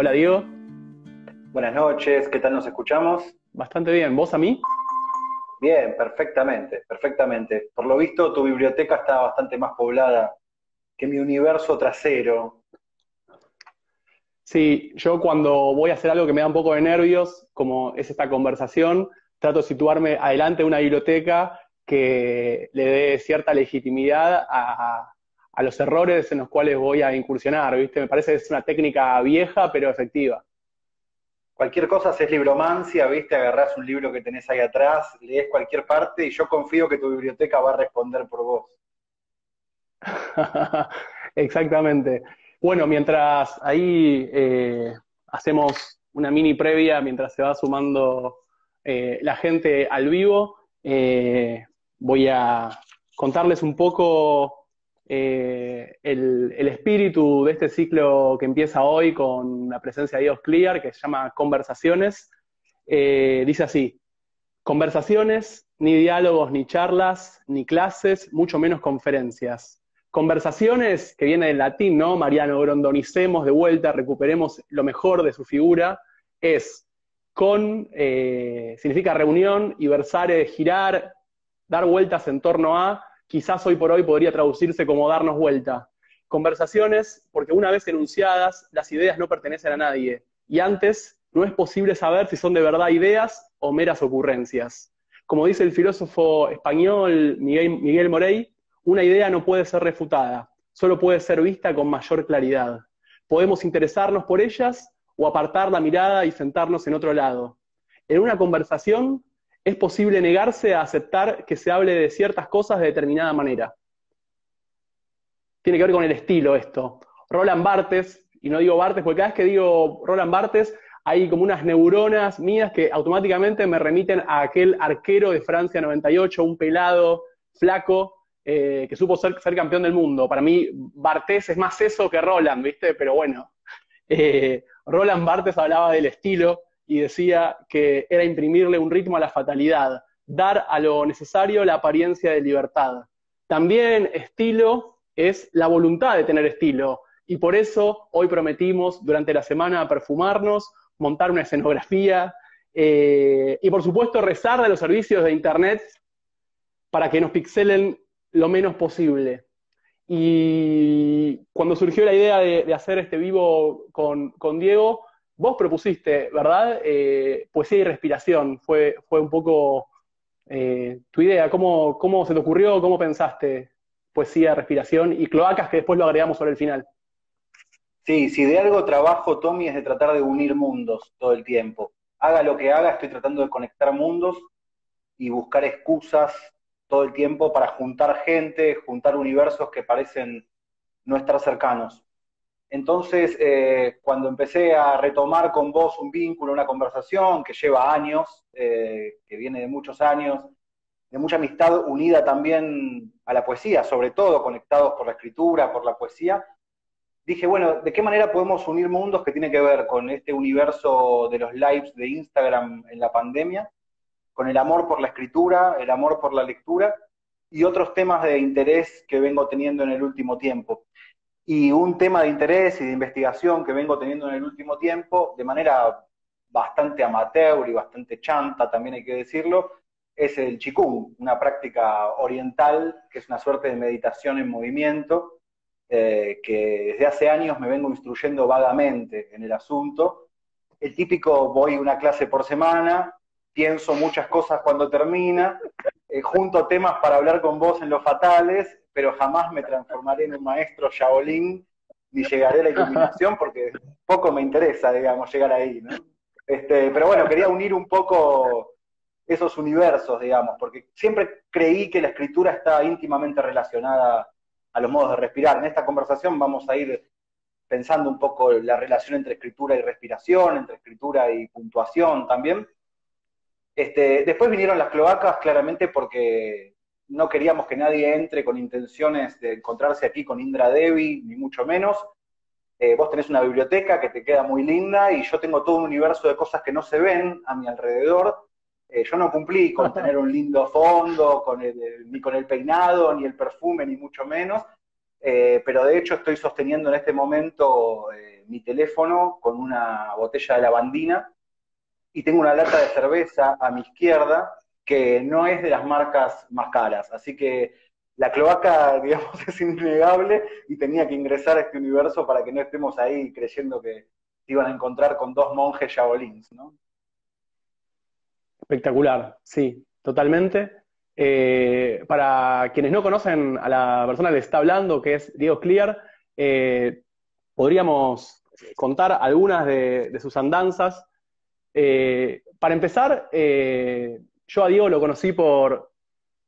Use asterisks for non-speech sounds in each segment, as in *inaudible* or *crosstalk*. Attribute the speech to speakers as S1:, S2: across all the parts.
S1: Hola Diego.
S2: Buenas noches, ¿qué tal nos escuchamos?
S1: Bastante bien, ¿vos a mí?
S2: Bien, perfectamente, perfectamente. Por lo visto, tu biblioteca está bastante más poblada que mi universo trasero.
S1: Sí, yo cuando voy a hacer algo que me da un poco de nervios, como es esta conversación, trato de situarme adelante de una biblioteca que le dé cierta legitimidad a, los errores en los cuales voy a incursionar, ¿viste? Me parece que es una técnica vieja, pero efectiva.
S2: Cualquier cosa es libromancia, ¿viste? Agarrás un libro que tenés ahí atrás, lees cualquier parte y yo confío que tu biblioteca va a responder por vos. *laughs*
S1: Exactamente. Bueno, mientras ahí eh, hacemos una mini previa, mientras se va sumando eh, la gente al vivo, eh, voy a contarles un poco eh, el, espíritu de este ciclo que empieza hoy con la presencia de Dios Clear, que se llama Conversaciones. Eh, dice así, conversaciones, ni diálogos, ni charlas, ni clases, mucho menos conferencias. Conversaciones, que viene del latín, ¿no? Mariano, grondonicemos de vuelta, recuperemos lo mejor de su figura, es con, eh, significa reunión, y versare, girar, dar vueltas en torno a, quizás hoy por hoy podría traducirse como darnos vuelta. Conversaciones, porque una vez enunciadas, las ideas no pertenecen a nadie, y antes no es posible saber si son de verdad ideas o meras ocurrencias. Como dice el filósofo español Miguel, Miguel Morey, una idea no puede ser refutada, solo puede ser vista con mayor claridad. Podemos interesarnos por ellas o apartar la mirada y sentarnos en otro lado. En una conversación es posible negarse a aceptar que se hable de ciertas cosas de determinada manera. Tiene que ver con el estilo esto. Roland Barthes, y no digo Barthes porque cada vez que digo Roland Barthes hay como unas neuronas mías que automáticamente me remiten a aquel arquero de Francia 98, un pelado, flaco, eh, que supo ser, campeón del mundo. Para mí, Barthes es más eso que Roland, ¿viste? Pero bueno, *laughs* eh, Roland Barthes hablaba del estilo, y decía que era imprimirle un ritmo a la fatalidad, dar a lo necesario la apariencia de libertad. También estilo es la voluntad de tener estilo, y por eso hoy prometimos durante la semana perfumarnos, montar una escenografía eh, y por supuesto rezar de los servicios de Internet para que nos pixelen lo menos posible. Y cuando surgió la idea de, hacer este vivo con, con Diego, Vos propusiste, ¿verdad? Eh, poesía y respiración. Fue, fue un poco eh, tu idea. ¿Cómo, ¿Cómo se te ocurrió? ¿Cómo pensaste poesía, respiración y cloacas que después lo agregamos sobre el final?
S2: Sí, si de algo trabajo, Tommy, es de tratar de unir mundos todo el tiempo. Haga lo que haga, estoy tratando de conectar mundos y buscar excusas todo el tiempo para juntar gente, juntar universos que parecen no estar cercanos. Entonces, eh, cuando empecé a retomar con vos un vínculo, una conversación que lleva años, eh, que viene de muchos años, de mucha amistad unida también a la poesía, sobre todo conectados por la escritura, por la poesía, dije, bueno, ¿de qué manera podemos unir mundos que tiene que ver con este universo de los lives de Instagram en la pandemia, con el amor por la escritura, el amor por la lectura y otros temas de interés que vengo teniendo en el último tiempo? Y un tema de interés y de investigación que vengo teniendo en el último tiempo, de manera bastante amateur y bastante chanta, también hay que decirlo, es el Qigong, una práctica oriental que es una suerte de meditación en movimiento, eh, que desde hace años me vengo instruyendo vagamente en el asunto. El típico voy una clase por semana, pienso muchas cosas cuando termina, eh, junto temas para hablar con vos en los fatales pero jamás me transformaré en un maestro Shaolin ni llegaré a la iluminación porque poco me interesa, digamos, llegar ahí, ¿no? Este, pero bueno, quería unir un poco esos universos, digamos, porque siempre creí que la escritura está íntimamente relacionada a los modos de respirar. En esta conversación vamos a ir pensando un poco la relación entre escritura y respiración, entre escritura y puntuación también. Este, después vinieron las cloacas, claramente porque no queríamos que nadie entre con intenciones de encontrarse aquí con Indra Devi, ni mucho menos. Eh, vos tenés una biblioteca que te queda muy linda y yo tengo todo un universo de cosas que no se ven a mi alrededor. Eh, yo no cumplí con tener un lindo fondo, con ni con el peinado, ni el perfume, ni mucho menos. eh, pero de hecho estoy sosteniendo en este momento mi teléfono con una botella de lavandina y tengo una lata de cerveza a mi izquierda que no es de las marcas más caras. Así que la cloaca, *laughs* digamos, es innegable y tenía que ingresar a este universo para que no estemos ahí creyendo que iban a encontrar con dos monjes jabolins, ¿no?
S1: Espectacular, sí, totalmente. Eh, para quienes no conocen a la persona que está hablando, que es Diego Clear, eh, podríamos contar algunas de, sus andanzas. Eh, para empezar, yo a Diego lo conocí por,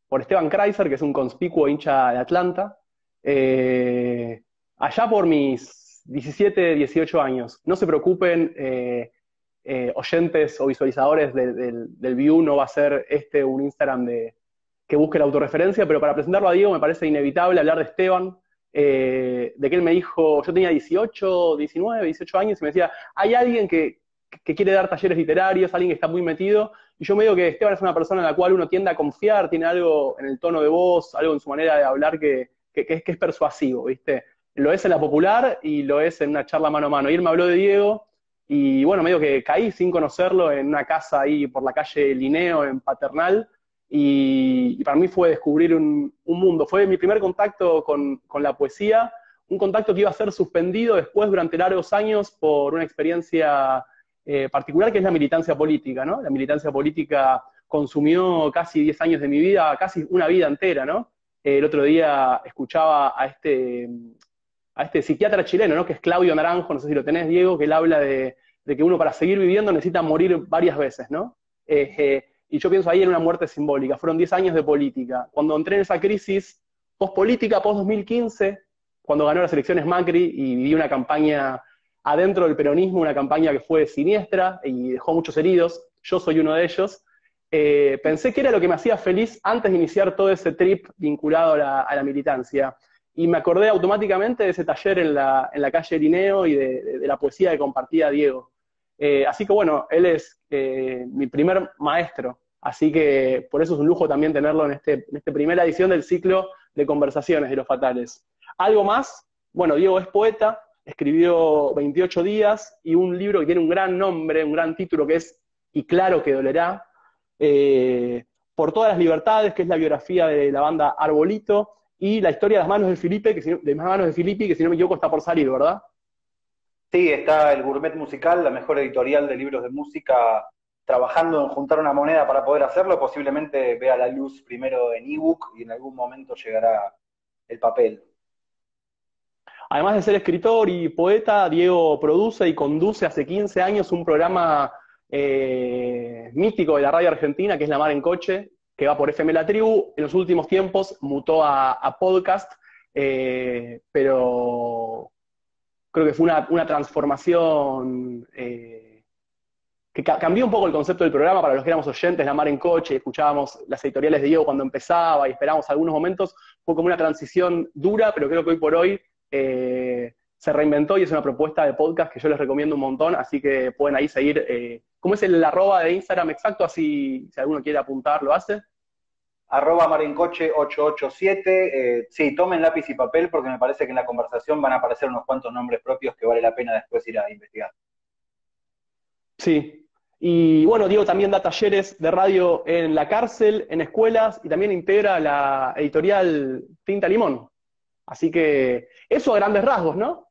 S1: por Esteban Kreiser, que es un conspicuo hincha de Atlanta, allá por mis 17, 18 años. No se preocupen, oyentes o visualizadores del, View, no va a ser este un Instagram de, que busque la autorreferencia, pero para presentarlo a Diego me parece inevitable hablar de Esteban, eh, de que él me dijo, yo tenía 18, 19, 18 años y me decía, hay alguien que, quiere dar talleres literarios, alguien que está muy metido, y yo me digo que Esteban es una persona en la cual uno tiende a confiar, tiene algo en el tono de voz, algo en su manera de hablar que, es, que es persuasivo, ¿viste? Lo es en la popular y lo es en una charla mano a mano. Y él me habló de Diego, y bueno, me dijo que caí sin conocerlo en una casa ahí por la calle Lineo, en Paternal, y, para mí fue descubrir un, mundo. Fue mi primer contacto con, la poesía, un contacto que iba a ser suspendido después durante largos años por una experiencia eh, particular que es la militancia política, ¿no? La militancia política consumió casi 10 años de mi vida, casi una vida entera, ¿no? el otro día escuchaba a este, a este psiquiatra chileno, ¿no? Que es Claudio Naranjo, no sé si lo tenés, Diego, que él habla de, que uno para seguir viviendo necesita morir varias veces, ¿no? Eh, y yo pienso ahí en una muerte simbólica. Fueron 10 años de política. Cuando entré en esa crisis post-política, post-2015, cuando ganó las elecciones Macri y viví una campaña adentro del peronismo, una campaña que fue siniestra y dejó muchos heridos, yo soy uno de ellos, eh, pensé que era lo que me hacía feliz antes de iniciar todo ese trip vinculado a la, militancia. Y me acordé automáticamente de ese taller en la, en la calle Lineo y de, la poesía que compartía Diego. Eh, así que bueno, él es eh, mi primer maestro Así que por eso es un lujo también tenerlo en, este, en esta primera edición del ciclo de conversaciones de los fatales. Algo más, bueno, Diego es poeta, escribió 28 días y un libro que tiene un gran nombre, un gran título que es Y claro que dolerá, eh, por todas las libertades, que es la biografía de la banda Arbolito, y la historia de las manos de Felipe, que de las manos de Filippi, que si no me equivoco está por salir, ¿verdad?
S2: Sí, está el Gourmet Musical, la mejor editorial de libros de música trabajando en juntar una moneda para poder hacerlo, posiblemente vea la luz primero en ebook y en algún momento llegará el papel.
S1: Además de ser escritor y poeta, Diego produce y conduce hace 15 años un programa eh, mítico de la radio argentina, que es La Mar en Coche, que va por FM La Tribu. En los últimos tiempos mutó a, podcast, eh, pero creo que fue una, transformación eh, que cambió un poco el concepto del programa para los que éramos oyentes, la mar en coche, escuchábamos las editoriales de Diego cuando empezaba y esperábamos algunos momentos, fue como una transición dura, pero creo que hoy por hoy eh, se reinventó y es una propuesta de podcast que yo les recomiendo un montón, así que pueden ahí seguir. Eh, ¿Cómo es el arroba de Instagram exacto? Así, si alguno quiere apuntar, lo hace.
S2: Arroba marencoche 887. Eh, sí, tomen lápiz y papel porque me parece que en la conversación van a aparecer unos cuantos nombres propios que vale la pena después ir a investigar.
S1: Sí, y bueno, Diego también da talleres de radio en la cárcel, en escuelas y también integra la editorial Tinta Limón. Así que eso a grandes rasgos, ¿no?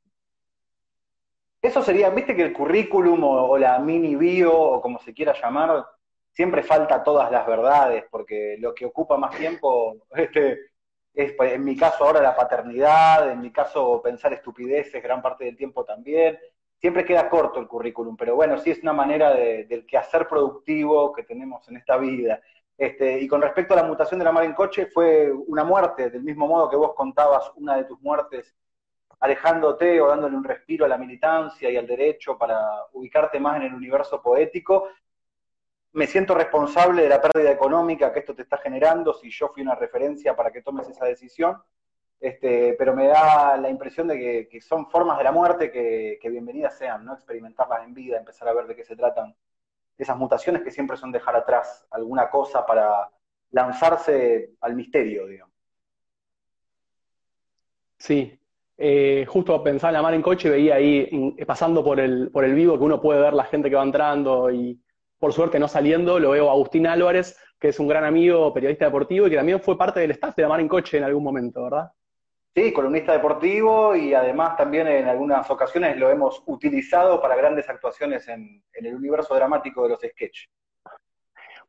S2: Eso sería, viste que el currículum o, la mini bio o como se quiera llamar, siempre falta todas las verdades, porque lo que ocupa más tiempo *laughs* este, es, pues, en mi caso ahora la paternidad, en mi caso pensar estupideces gran parte del tiempo también, siempre queda corto el currículum, pero bueno, sí es una manera de, del quehacer productivo que tenemos en esta vida. Este, y con respecto a la mutación de la mar en coche, fue una muerte, del mismo modo que vos contabas una de tus muertes, alejándote o dándole un respiro a la militancia y al derecho para ubicarte más en el universo poético. Me siento responsable de la pérdida económica que esto te está generando, si yo fui una referencia para que tomes esa decisión. Este, pero me da la impresión de que, son formas de la muerte que, bienvenidas sean, ¿no? Experimentarlas en vida, empezar a ver de qué se tratan. Esas mutaciones que siempre son dejar atrás alguna cosa para lanzarse al misterio, digamos.
S1: Sí, eh, justo pensaba en la mar en coche veía ahí, pasando por el, por el vivo, que uno puede ver la gente que va entrando y por suerte no saliendo, lo veo a Agustín Álvarez, que es un gran amigo, periodista deportivo y que también fue parte del staff de la mar en coche en algún momento, ¿verdad?
S2: Sí, columnista deportivo y además también en algunas ocasiones lo hemos utilizado para grandes actuaciones en, el universo dramático de los sketches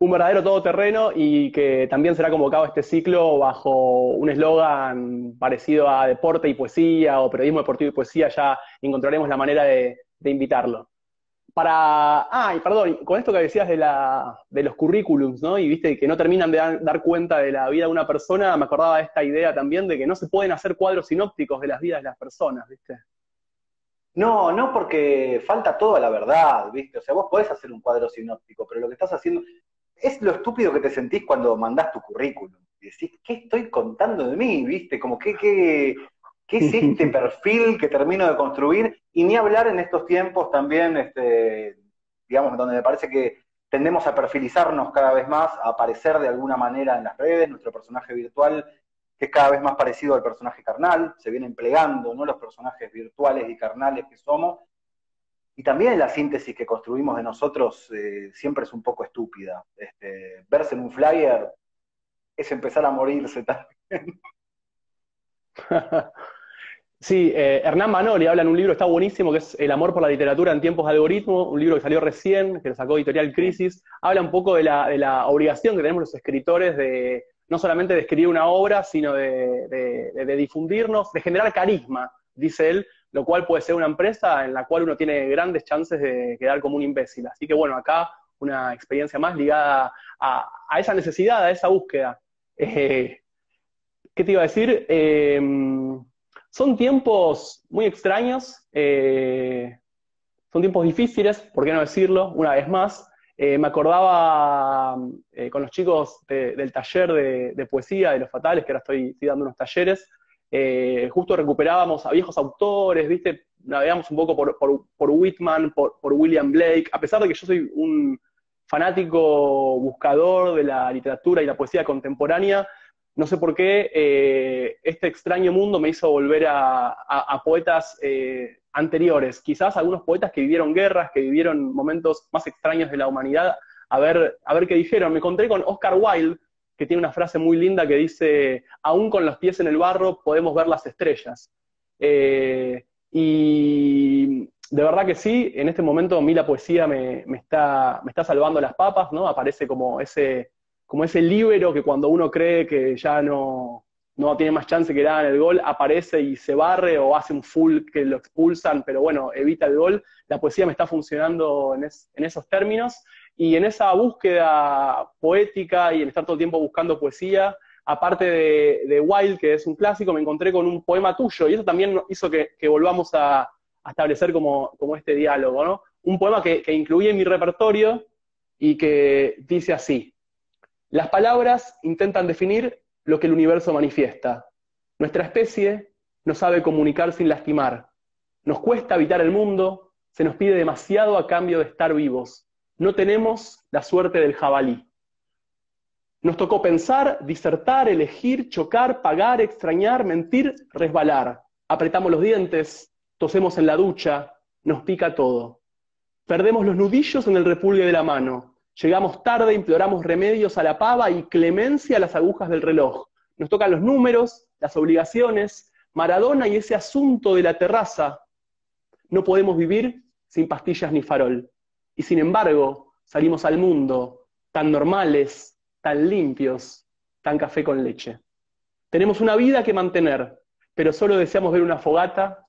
S1: un verdadero todoterreno y que también será convocado este ciclo bajo un eslogan parecido a deporte y poesía o periodismo deportivo y poesía, ya encontraremos la manera de, invitarlo. Para, ah, y perdón, con esto que decías de, la, de los currículums, ¿no? Y viste que no terminan de dar, cuenta de la vida de una persona, me acordaba de esta idea también de que no se pueden hacer cuadros sinópticos de las vidas de las personas, ¿viste?
S2: No, no porque falta toda la verdad, ¿viste? O sea, vos podés hacer un cuadro sinóptico, pero lo que estás haciendo, es lo estúpido que te sentís cuando mandás tu currículum. Y decís, ¿qué estoy contando de mí? ¿Viste? Como, ¿qué, qué, qué es este *laughs* perfil que termino de construir? Y ni hablar en estos tiempos también, este, digamos, donde me parece que tendemos a perfilizarnos cada vez más, a aparecer de alguna manera en las redes, nuestro personaje virtual, que es cada vez más parecido al personaje carnal, se vienen plegando, ¿no? Los personajes virtuales y carnales que somos, y también la síntesis que construimos de nosotros eh, siempre es un poco estúpida. Este, verse en un flyer es empezar a morirse también. *laughs*
S1: Sí, eh, Hernán Manoli habla en un libro, está buenísimo, que es El amor por la literatura en tiempos de algoritmo, un libro que salió recién, que lo sacó Editorial Crisis. Habla un poco de la, obligación que tenemos los escritores de no solamente de escribir una obra, sino de, difundirnos, de generar carisma, dice él, lo cual puede ser una empresa en la cual uno tiene grandes chances de quedar como un imbécil. Así que bueno, acá una experiencia más ligada a, esa necesidad, a esa búsqueda. Eh, ¿Qué te iba a decir? Em, son tiempos muy extraños, eh, son tiempos difíciles, ¿por qué no decirlo? Una vez más, eh, me acordaba con los chicos del taller de, poesía de los fatales, que ahora estoy dando unos talleres, eh, justo recuperábamos a viejos autores, ¿viste? Navegamos un poco por, Whitman, por, William Blake, a pesar de que yo soy un fanático buscador de la literatura y la poesía contemporánea, no sé por qué eh, este extraño mundo me hizo volver a, poetas eh, anteriores, quizás algunos poetas que vivieron guerras, que vivieron momentos más extraños de la humanidad, a ver, a ver qué dijeron. Me encontré con Oscar Wilde, que tiene una frase muy linda que dice, aún con los pies en el barro podemos ver las estrellas. Eh, y de verdad que sí, en este momento a mí la poesía me, está, me está salvando las papas, ¿no? Aparece como ese, como ese libero que cuando uno cree que ya no, no tiene más chance que dar en el gol, aparece y se barre o hace un full que lo expulsan, pero bueno, evita el gol. La poesía me está funcionando en, esos términos y en esa búsqueda poética y en estar todo el tiempo buscando poesía, aparte de, de Wild, que es un clásico, me encontré con un poema tuyo, y eso también hizo que, volvamos a, establecer como, este diálogo. Un poema que, que incluí en mi repertorio y que dice así, las palabras intentan definir lo que el universo manifiesta. Nuestra especie no sabe comunicar sin lastimar. Nos cuesta habitar el mundo, se nos pide demasiado a cambio de estar vivos no tenemos la suerte del jabalí. Nos tocó pensar, disertar, elegir, chocar, pagar, extrañar, mentir, resbalar. Apretamos los dientes, tosemos en la ducha, nos pica todo. Perdemos los nudillos en el repulgue de la mano. Llegamos tarde, imploramos remedios a la pava y clemencia a las agujas del reloj. Nos tocan los números, las obligaciones, Maradona y ese asunto de la terraza. No podemos vivir sin pastillas ni farol. Y sin embargo, salimos al mundo tan normales, tan limpios, tan café con leche. Tenemos una vida que mantener, pero solo deseamos ver una fogata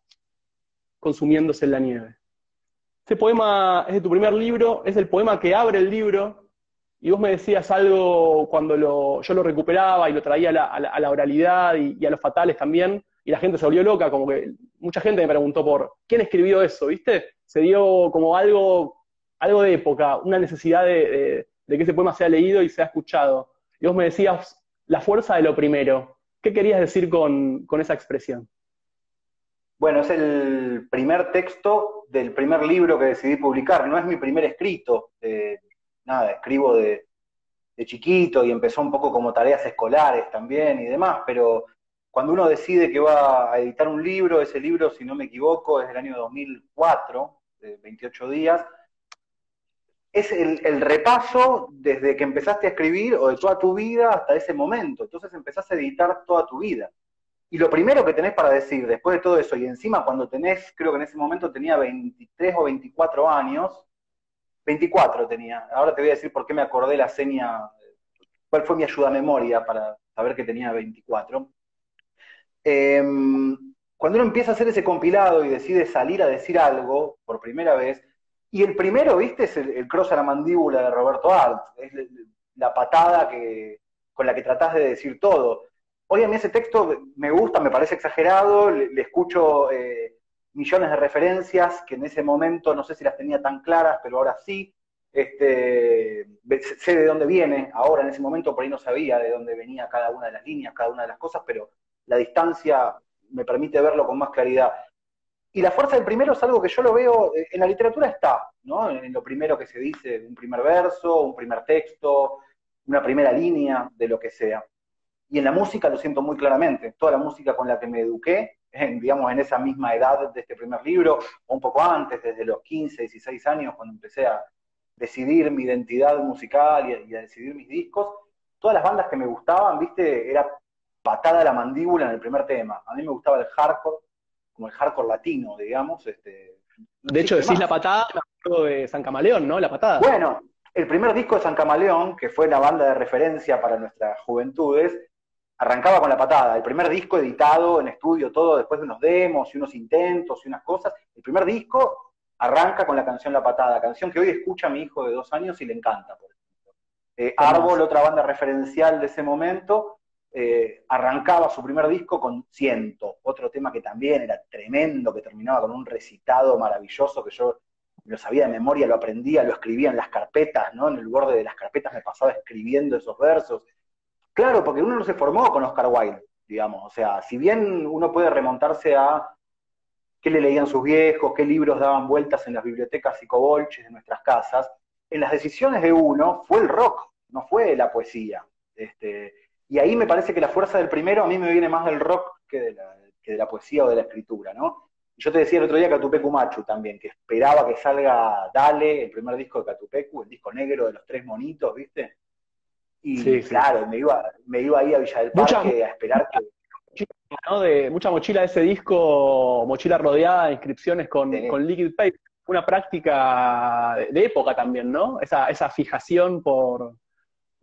S1: consumiéndose en la nieve. Este poema es de tu primer libro, es el poema que abre el libro, y vos me decías algo cuando yo lo recuperaba y lo traía a la, oralidad y, y, a los fatales también, y la gente se volvió loca, como que mucha gente me preguntó por quién escribió eso, ¿viste? Se dio como algo algo de época, una necesidad de, que ese poema sea leído y sea escuchado. Y vos me decías, la fuerza de lo primero. ¿Qué querías decir con, esa expresión?
S2: Bueno, es el primer texto del primer libro que decidí publicar. No es mi primer escrito. nada, escribo de, chiquito y empezó un poco como tareas escolares también y demás, pero cuando uno decide que va a editar un libro, ese libro, si no me equivoco, es del año 2004, de 28 días, es el, repaso desde que empezaste a escribir o de toda tu vida hasta ese momento. Entonces empezás a editar toda tu vida. Y lo primero que tenés para decir después de todo eso, y encima cuando tenés, creo que en ese momento tenía 23 o 24 años, 24 tenía, ahora te voy a decir por qué me acordé la seña, cuál fue mi ayuda a memoria para saber que tenía 24. Em, cuando uno empieza a hacer ese compilado y decide salir a decir algo por primera vez, y el primero, viste, es el, cross a la mandíbula de Roberto Arlt, es la patada que, con la que tratás de decir todo. Hoy a mí ese texto me gusta, me parece exagerado, le, escucho eh, millones de referencias que en ese momento no sé si las tenía tan claras, pero ahora sí. Este, sé de dónde viene, ahora en ese momento por ahí no sabía de dónde venía cada una de las líneas, cada una de las cosas, pero la distancia me permite verlo con más claridad. Y la fuerza del primero es algo que yo lo veo, eh, en la literatura está, ¿no? En lo primero que se dice, un primer verso, un primer texto, una primera línea, de lo que sea. Y en la música lo siento muy claramente. Toda la música con la que me eduqué, en, digamos, en esa misma edad de este primer libro, o un poco antes, desde los 15, 16 años, cuando empecé a decidir mi identidad musical y a, y a decidir mis discos, todas las bandas que me gustaban, viste, era patada a la mandíbula en el primer tema. A mí me gustaba el hardcore, como el hardcore latino, digamos. Este,
S1: de hecho, decís la patada, de San Camaleón, ¿no? La patada.
S2: Bueno, el primer disco de San Camaleón, que fue la banda de referencia para nuestras juventudes, arrancaba con la patada. El primer disco editado en estudio, todo después de unos demos y unos intentos y unas cosas. El primer disco arranca con la canción La Patada, canción que hoy escucha mi hijo de dos años y le encanta, por ejemplo. Eh, Árbol, otra banda referencial de ese momento, eh, arrancaba su primer disco con Ciento, otro tema que también era tremendo, que terminaba con un recitado maravilloso que yo lo sabía de memoria, lo aprendía, lo escribía en las carpetas, ¿no? En el borde de las carpetas me pasaba escribiendo esos versos. Claro, porque uno no se formó con Oscar Wilde, digamos. O sea, si bien uno puede remontarse a qué le leían sus viejos, qué libros daban vueltas en las bibliotecas y cobolches de nuestras casas, en las decisiones de uno fue el rock, no fue la poesía. Este, y ahí me parece que la fuerza del primero a mí me viene más del rock que de la, que de la poesía o de la escritura, ¿no? Yo te decía el otro día Catupecu Machu también, que esperaba que salga Dale, el primer disco de Catupecu, el disco negro de los tres monitos, ¿viste? Y claro, Me, iba, me iba ahí a Villa del Parque a esperar que...
S1: ¿no? de, mucha mochila de ese disco, mochila rodeada de inscripciones con, con liquid paper. Una práctica de, época también, ¿no? Esa, esa fijación por,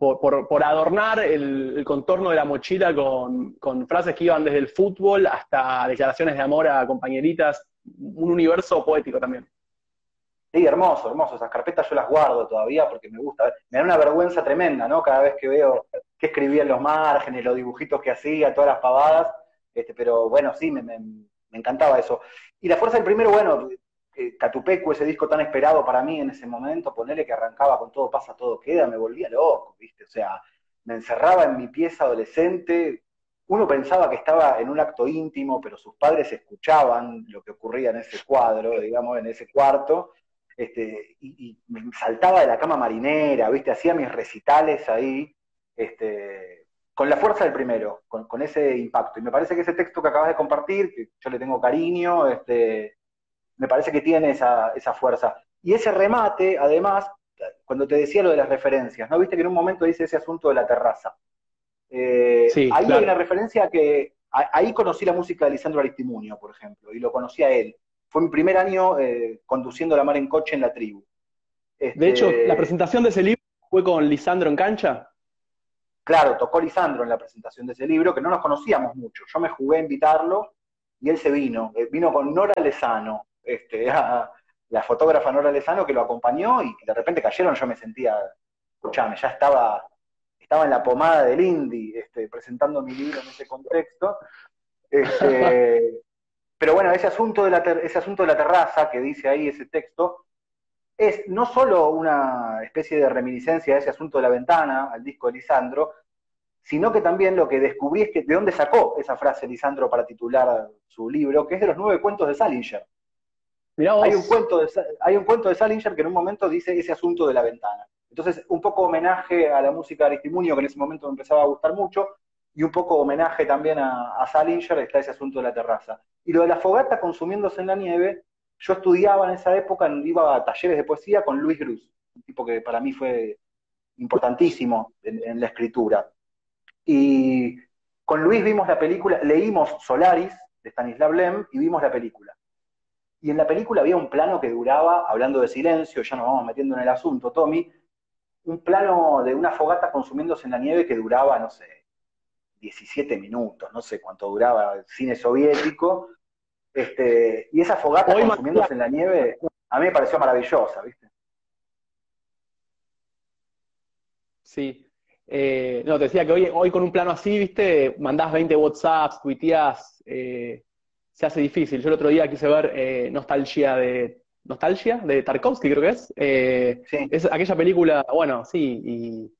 S1: por, adornar el, contorno de la mochila con, frases que iban desde el fútbol hasta declaraciones de amor a compañeritas, un universo poético también.
S2: Sí, hermoso, hermoso. Esas carpetas yo las guardo todavía porque me gusta. Me da una vergüenza tremenda, ¿no? Cada vez que veo qué escribía en los márgenes, los dibujitos que hacía, todas las pavadas. Este, pero bueno, sí, me, me, me encantaba eso. Y la fuerza del primero, bueno, eh, Catupecu, ese disco tan esperado para mí en ese momento, ponerle que arrancaba con todo pasa, todo queda, me volvía loco, ¿viste? O sea, me encerraba en mi pieza adolescente, uno pensaba que estaba en un acto íntimo, pero sus padres escuchaban lo que ocurría en ese cuadro, digamos, en ese cuarto, este, y, me saltaba de la cama marinera, ¿viste? Hacía mis recitales ahí, este, con la fuerza del primero, con, con, ese impacto. Y me parece que ese texto que acabas de compartir, que yo le tengo cariño, este, me parece que tiene esa, fuerza. Y ese remate, además, cuando te decía lo de las referencias, ¿no? Viste que en un momento dice ese asunto de la terraza. Eh, ahí hay una referencia que. ahí conocí la música de Lisandro Aristimuño, por ejemplo, y lo conocí a él. Fue mi primer año eh, conduciendo la mar en coche en la tribu.
S1: de hecho, este, la presentación de ese libro fue con Lisandro en cancha.
S2: Claro, tocó Lisandro en la presentación de ese libro, que no nos conocíamos mucho. Yo me jugué a invitarlo y él se vino. Eh, vino con Nora Lezano, este, *laughs* la fotógrafa Nora Lezano que lo acompañó y de repente cayeron, yo me sentía, escuchame, ya estaba, estaba en la pomada del indie, este, presentando mi libro en ese contexto. *laughs* Este, pero bueno, ese asunto, de la ese asunto de la terraza que dice ahí ese texto, es no solo una especie de reminiscencia de ese asunto de la ventana al disco de Lisandro, sino que también lo que descubrí es que de dónde sacó esa frase Lisandro para titular su libro, que es de los nueve cuentos de Salinger. Hay un, cuento de, hay un cuento de Salinger que en un momento dice ese asunto de la ventana. Entonces, un poco homenaje a la música de Aristimunio, que en ese momento me empezaba a gustar mucho, y un poco homenaje también a, Salinger, está ese asunto de la terraza. Y lo de la fogata consumiéndose en la nieve, yo estudiaba en esa época, iba a talleres de poesía con Luis Cruz, un tipo que para mí fue importantísimo en, la escritura. Y con Luis vimos la película, leímos Solaris de Stanislav Lem y vimos la película. Y en la película había un plano que duraba, hablando de silencio, ya nos vamos metiendo en el asunto, Tommy, un plano de una fogata consumiéndose en la nieve que duraba, no sé, 17 minutos, no sé cuánto duraba el cine soviético. Este, y esa fogata consumiéndose en la nieve, a mí me pareció maravillosa, ¿viste?
S1: Sí. Eh, no, te decía que hoy, hoy con un plano así, viste, mandás 20 WhatsApps, tuiteás, eh, se hace difícil. Yo el otro día quise ver eh, Nostalgia de Nostalgia de Tarkovsky, creo que es. Sí. Es aquella película, bueno, sí, y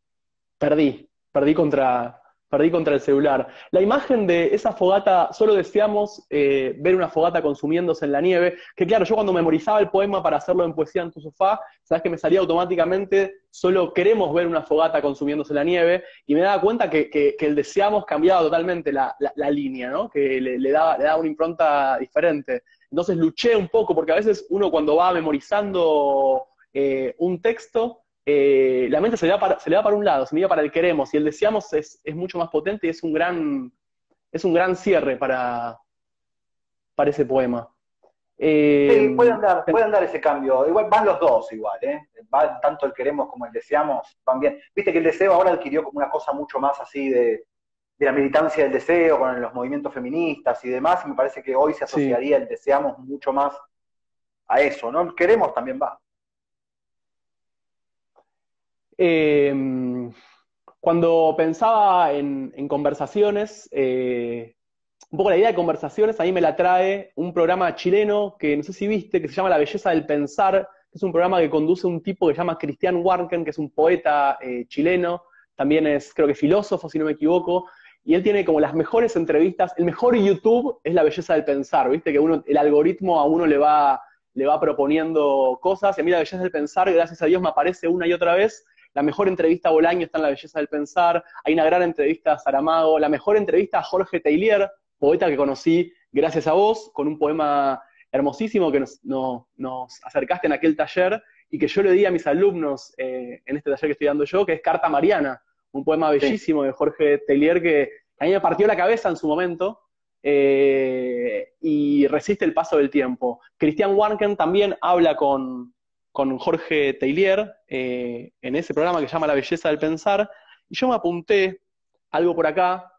S1: perdí, perdí contra, perdí contra el celular. La imagen de esa fogata, solo deseamos eh, ver una fogata consumiéndose en la nieve, que claro, yo cuando memorizaba el poema para hacerlo en poesía en tu sofá, sabes que me salía automáticamente, solo queremos ver una fogata consumiéndose en la nieve, y me daba cuenta que, el deseamos cambiaba totalmente la, línea, ¿no? que le, daba, le daba una impronta diferente. Entonces luché un poco, porque a veces uno cuando va memorizando eh, un texto, eh, la mente se le, va para, se le va para un lado, se le va para el queremos, y el deseamos es, mucho más potente y es un gran, es un gran cierre para, para ese poema.
S2: Eh, sí, pueden dar, dar ese cambio. Igual van los dos igual, ¿eh? Va tanto el queremos como el deseamos, van bien. Viste que el deseo ahora adquirió como una cosa mucho más así de, la militancia del deseo, con los movimientos feministas y demás, y me parece que hoy se asociaría el deseamos mucho más a eso, ¿no? El queremos también va.
S1: Eh, cuando pensaba en, conversaciones, eh, un poco la idea de conversaciones, a mí me la trae un programa chileno que no sé si viste, que se llama La Belleza del Pensar, que es un programa que conduce un tipo que se llama Cristian Warken, que es un poeta eh, chileno, también es, creo que filósofo, si no me equivoco, y él tiene como las mejores entrevistas, el mejor YouTube es La Belleza del Pensar, viste que uno, el algoritmo a uno le va, le va proponiendo cosas, y a mí La Belleza del Pensar, gracias a Dios, me aparece una y otra vez, la mejor entrevista a Bolaño está en La Belleza del Pensar, hay una gran entrevista a Saramago, la mejor entrevista a Jorge Taylor, poeta que conocí gracias a vos, con un poema hermosísimo que nos, acercaste en aquel taller y que yo le di a mis alumnos eh, en este taller que estoy dando yo, que es Carta Mariana, un poema bellísimo de Jorge Taylor que a mí me partió la cabeza en su momento, eh, y resiste el paso del tiempo. Cristian Warken también habla con, con Jorge Taylor eh, en ese programa que se llama La Belleza del Pensar, y yo me apunté algo por acá,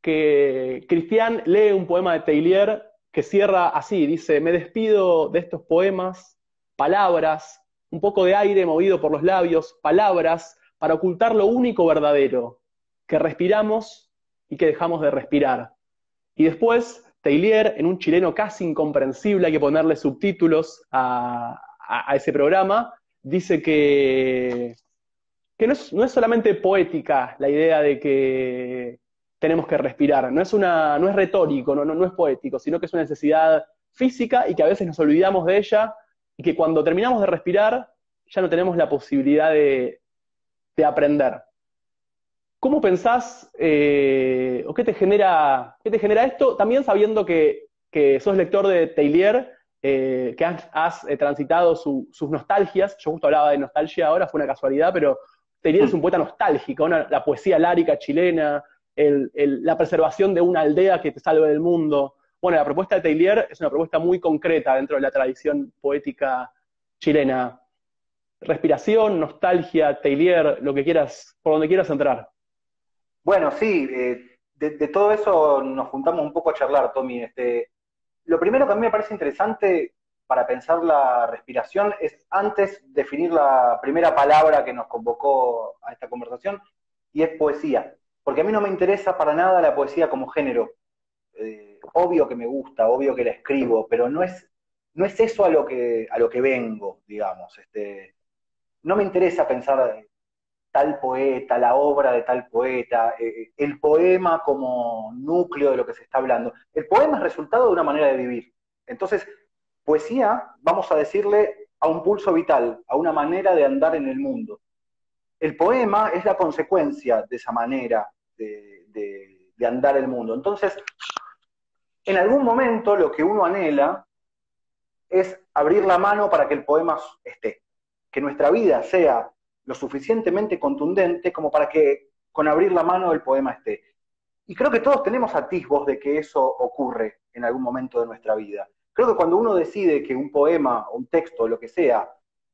S1: que Cristian lee un poema de Taylor que cierra así, dice, me despido de estos poemas, palabras, un poco de aire movido por los labios, palabras, para ocultar lo único verdadero, que respiramos y que dejamos de respirar. Y después, Taylor, en un chileno casi incomprensible, hay que ponerle subtítulos a, a, ese programa, dice que, que no, es, no, es, solamente poética la idea de que tenemos que respirar, no es, una, no es retórico, no, no, es poético, sino que es una necesidad física y que a veces nos olvidamos de ella y que cuando terminamos de respirar ya no tenemos la posibilidad de, de aprender. ¿Cómo pensás eh, o qué te, genera, qué te genera esto? También sabiendo que, que sos lector de Taylor eh, que has, eh, transitado sus nostalgias. Yo justo hablaba de nostalgia ahora, fue una casualidad, pero es un poeta nostálgico, la poesía lárica chilena, la preservación de una aldea que te salve del mundo. Bueno, la propuesta de Taylor es una propuesta muy concreta dentro de la tradición poética chilena. Respiración, nostalgia, Taylor, lo que quieras, por donde quieras entrar.
S2: Bueno, sí, eh, de, de, todo eso nos juntamos un poco a charlar, Tommy. Este, lo primero que a mí me parece interesante para pensar la respiración es antes definir la primera palabra que nos convocó a esta conversación, y es poesía. Porque a mí no me interesa para nada la poesía como género. Eh, obvio que me gusta, obvio que la escribo, pero no es, no es eso a lo que, a lo que vengo, digamos. Este, no me interesa pensar tal poeta, la obra de tal poeta, eh, eh, el poema como núcleo de lo que se está hablando. El poema es resultado de una manera de vivir. Entonces, poesía, vamos a decirle, a un pulso vital, a una manera de andar en el mundo. El poema es la consecuencia de esa manera de, de andar el mundo. Entonces, en algún momento lo que uno anhela es abrir la mano para que el poema esté, que nuestra vida sea lo suficientemente contundente como para que con abrir la mano el poema esté. Y creo que todos tenemos atisbos de que eso ocurre en algún momento de nuestra vida. Creo que cuando uno decide que un poema, un texto, lo que sea,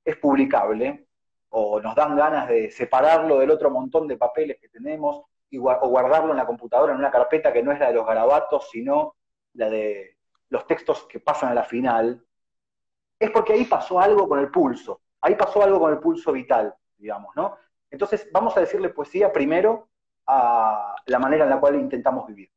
S2: es publicable, o nos dan ganas de separarlo del otro montón de papeles que tenemos, o guardarlo en la computadora en una carpeta que no es la de los garabatos, sino la de los textos que pasan a la final, es porque ahí pasó algo con el pulso, ahí pasó algo con el pulso vital, digamos, ¿no? Entonces, vamos a decirle poesía primero a la manera en la cual intentamos vivir,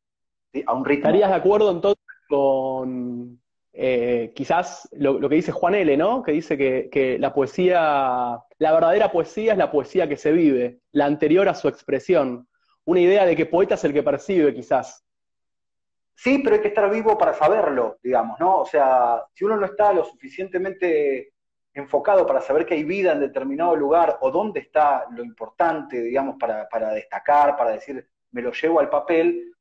S2: a un ritmo.
S1: ¿Estarías de acuerdo entonces con eh, quizás lo, que dice Juan L., ¿no? Que dice que, la poesía, la verdadera poesía es la poesía que se vive, la anterior a su expresión. Una idea de que poeta es el que percibe, quizás.
S2: Sí, pero hay que estar vivo para saberlo, digamos, ¿no? O sea, si uno no está lo suficientemente enfocado para saber que hay vida en determinado lugar o dónde está lo importante, digamos, para, destacar, para decir, me lo llevo al papel,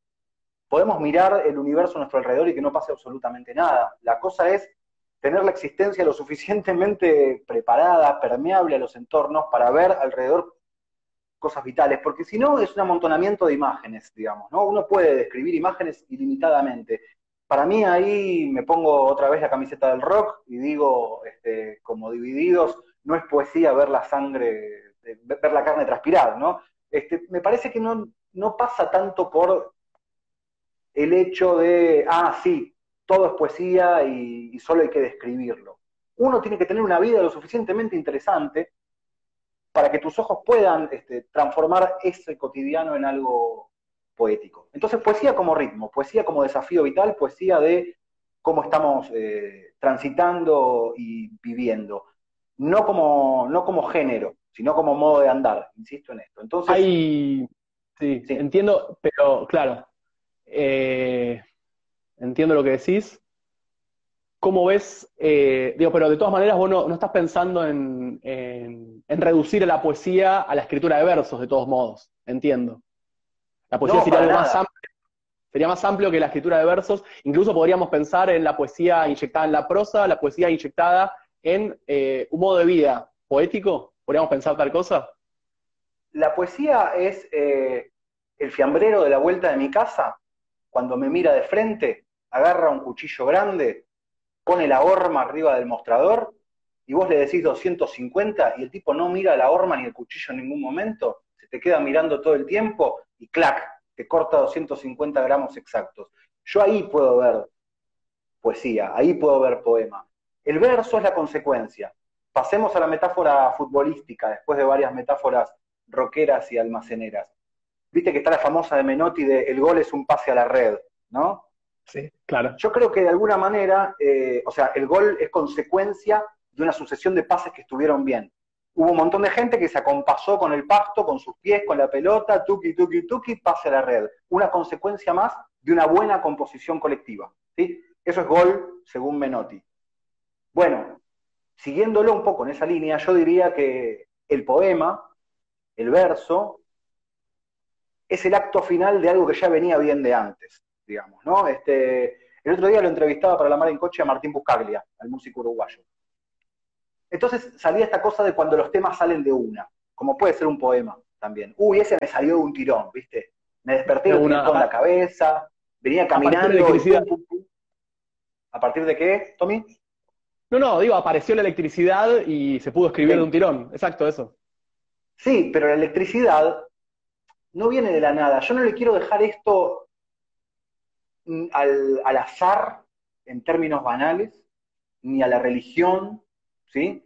S2: podemos mirar el universo a nuestro alrededor y que no pase absolutamente nada. La cosa es tener la existencia lo suficientemente preparada, permeable a los entornos para ver alrededor cosas vitales, porque si no es un amontonamiento de imágenes, digamos, ¿no? Uno puede describir imágenes ilimitadamente. Para mí ahí me pongo otra vez la camiseta del rock y digo, este, como divididos, no es poesía ver la sangre, ver la carne transpirar, ¿no? Este, me parece que no, no pasa tanto por el hecho de, ah, sí, todo es poesía y, solo hay que describirlo. Uno tiene que tener una vida lo suficientemente interesante para que tus ojos puedan este, transformar ese cotidiano en algo poético. Entonces, poesía como ritmo, poesía como desafío vital, poesía de cómo estamos eh, transitando y viviendo. No como, no como género, sino como modo de andar, insisto en esto. Entonces,
S1: sí, sí, entiendo, pero claro, eh, entiendo lo que decís. ¿Cómo ves? Eh, digo, pero de todas maneras vos no, estás pensando en, reducir a la poesía a la escritura de versos, de todos modos, entiendo. La poesía sería algo más amplio, sería más amplio que la escritura de versos. Incluso podríamos pensar en la poesía inyectada en la prosa, la poesía inyectada en eh, un modo de vida poético. ¿Podríamos pensar tal cosa?
S2: La poesía es el fiambrero de la vuelta de mi casa cuando me mira de frente, agarra un cuchillo grande, pone la horma arriba del mostrador y vos le decís 250 y el tipo no mira la horma ni el cuchillo en ningún momento, se te queda mirando todo el tiempo y clac, te corta 250 gramos exactos. Yo ahí puedo ver poesía, ahí puedo ver poema. El verso es la consecuencia. Pasemos a la metáfora futbolística, después de varias metáforas roqueras y almaceneras. Viste que está la famosa de Menotti de el gol es un pase a la red, ¿no?
S1: Sí, claro.
S2: Yo creo que de alguna manera, eh, o sea, el gol es consecuencia de una sucesión de pases que estuvieron bien. Hubo un montón de gente que se acompasó con el pasto, con sus pies, con la pelota, tuki, tuki, tuki, pase la red. Una consecuencia más de una buena composición colectiva. ¿sí? Eso es gol según Menotti. Bueno, siguiéndolo un poco en esa línea, yo diría que el poema, el verso, es el acto final de algo que ya venía bien de antes, digamos, ¿no? Este, el otro día lo entrevistaba para la mar en coche a Martín Buscaglia, al músico uruguayo. Entonces salía esta cosa de cuando los temas salen de una, como puede ser un poema también. Uy, ese me salió de un tirón, ¿viste? Me desperté con la cabeza, venía caminando. ¿A partir de qué, Tommy?
S1: No, no, digo, apareció la electricidad y se pudo escribir de un tirón. Exacto, eso.
S2: Sí, pero la electricidad no viene de la nada. Yo no le quiero dejar esto mm, al, azar en términos banales, ni a la religión, ¿sí?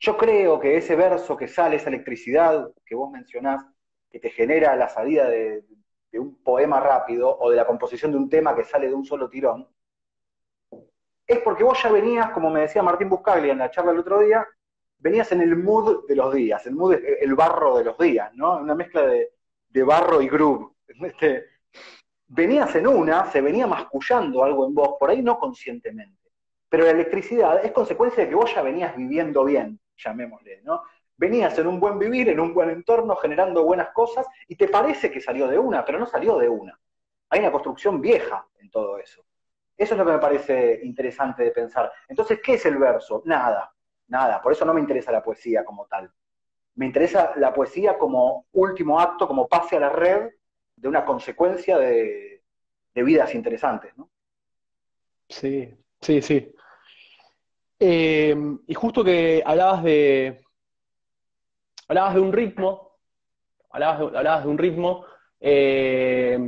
S2: Yo creo que ese verso que sale, esa electricidad que vos mencionás, que te genera la salida de, un poema rápido o de la composición de un tema que sale de un solo tirón, es porque vos ya venías, como me decía Martín Buscaglia en la charla el otro día, venías en el mood de los días, el mood, el barro de los días, ¿no? Una mezcla de, barro y groove. Este, venías en una, se venía mascullando algo en vos, por ahí no conscientemente. Pero la electricidad es consecuencia de que vos ya venías viviendo bien, llamémosle, ¿no? Venías en un buen vivir, en un buen entorno, generando buenas cosas, y te parece que salió de una, pero no salió de una. hay una construcción vieja en todo eso. Eso es lo que me parece interesante de pensar. Entonces, ¿qué es el verso? Nada, nada. Por eso no me interesa la poesía como tal. Me interesa la poesía como último acto, como pase a la red de una consecuencia de, vidas interesantes, ¿no?
S1: Sí, sí, sí. Eh, y justo que hablabas de. Hablabas de un ritmo. Hablabas de, un ritmo. Eh,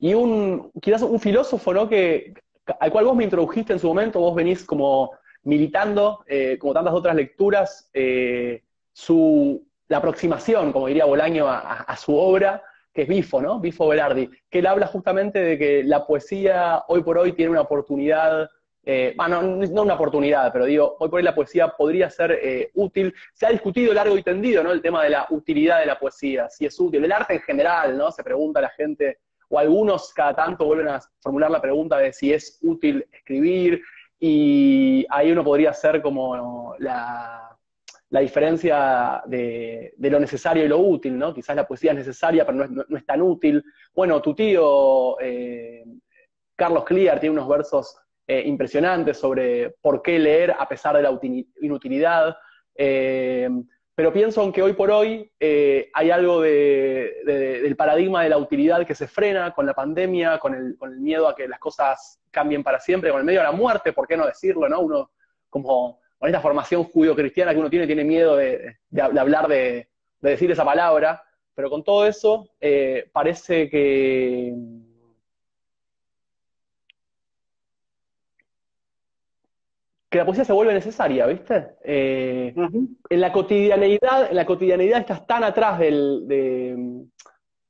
S1: y un. Quizás un filósofo, ¿no? Que, al cual vos me introdujiste en su momento, vos venís como militando, eh, como tantas otras lecturas, eh, su, la aproximación, como diría Bolaño, a, su obra, que es Bifo, ¿no? Bifo Velardi, que él habla justamente de que la poesía hoy por hoy tiene una oportunidad, eh, bueno, no una oportunidad, pero digo, hoy por hoy la poesía podría ser útil. Se ha discutido largo y tendido, ¿no? El tema de la utilidad de la poesía, si es útil, el arte en general, ¿no? Se pregunta a la gente o algunos cada tanto vuelven a formular la pregunta de si es útil escribir, y ahí uno podría hacer como la, diferencia de, lo necesario y lo útil, ¿no? Quizás la poesía es necesaria, pero no es, tan útil. Bueno, tu tío, eh, Carlos Clear, tiene unos versos eh, sobre por qué leer a pesar de la inutilidad. Eh, pero pienso que hoy por hoy eh, hay algo del paradigma de la utilidad que se frena con la pandemia, con el, miedo a que las cosas cambien para siempre, con el medio de la muerte, ¿por qué no decirlo? ¿no? Uno, como con esta formación judío-cristiana que uno tiene, tiene miedo de, hablar de, decir esa palabra, pero con todo eso eh, parece que que la poesía se vuelve necesaria, ¿viste? Eh, en la cotidianeidad, en la cotidianeidad estás tan atrás del,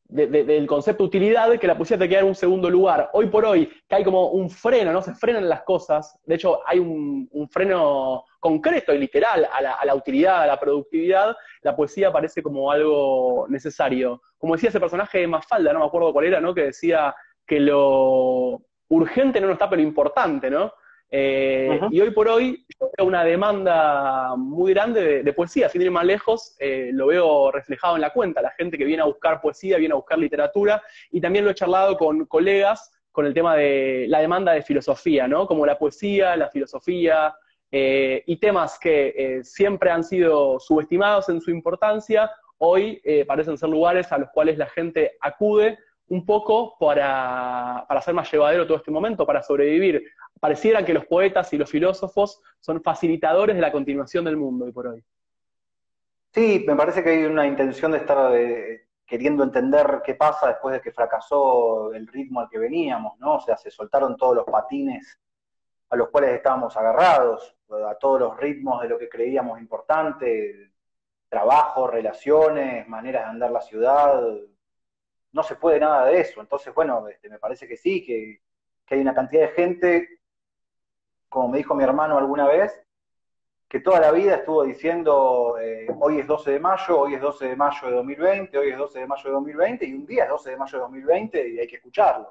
S1: del concepto de utilidad que la poesía te queda en un segundo lugar. Hoy por hoy, que hay como un freno, ¿no? Se frenan las cosas. De hecho, hay un, freno concreto y literal a la, a la, utilidad, a la productividad. La poesía parece como algo necesario. Como decía ese personaje de Mafalda, no me acuerdo cuál era, ¿no? Que decía que lo urgente no está, pero importante, ¿no? Eh, y hoy por hoy yo veo una demanda muy grande de, poesía, sin ir más lejos, eh, lo veo reflejado en la cuenta, la gente que viene a buscar poesía, viene a buscar literatura, y también lo he charlado con colegas con el tema de la demanda de filosofía, ¿no? Como la poesía, la filosofía, eh, y temas que siempre han sido subestimados en su importancia, hoy parecen ser lugares a los cuales la gente acude un poco para, para hacer más llevadero todo este momento, para sobrevivir pareciera que los poetas y los filósofos son facilitadores de la continuación del mundo hoy por hoy.
S2: Sí, me parece que hay una intención de estar eh, queriendo entender qué pasa después de que fracasó el ritmo al que veníamos, ¿no? O sea, se soltaron todos los patines a los cuales estábamos agarrados, a todos los ritmos de lo que creíamos importante, trabajo, relaciones, maneras de andar la ciudad, no se puede nada de eso. Entonces, bueno, este, me parece que sí, que, que hay una cantidad de gente como me dijo mi hermano alguna vez, que toda la vida estuvo diciendo, eh, hoy es 12 de mayo, hoy es 12 de mayo de 2020, hoy es 12 de mayo de 2020, y un día es 12 de mayo de 2020 y hay que escucharlos.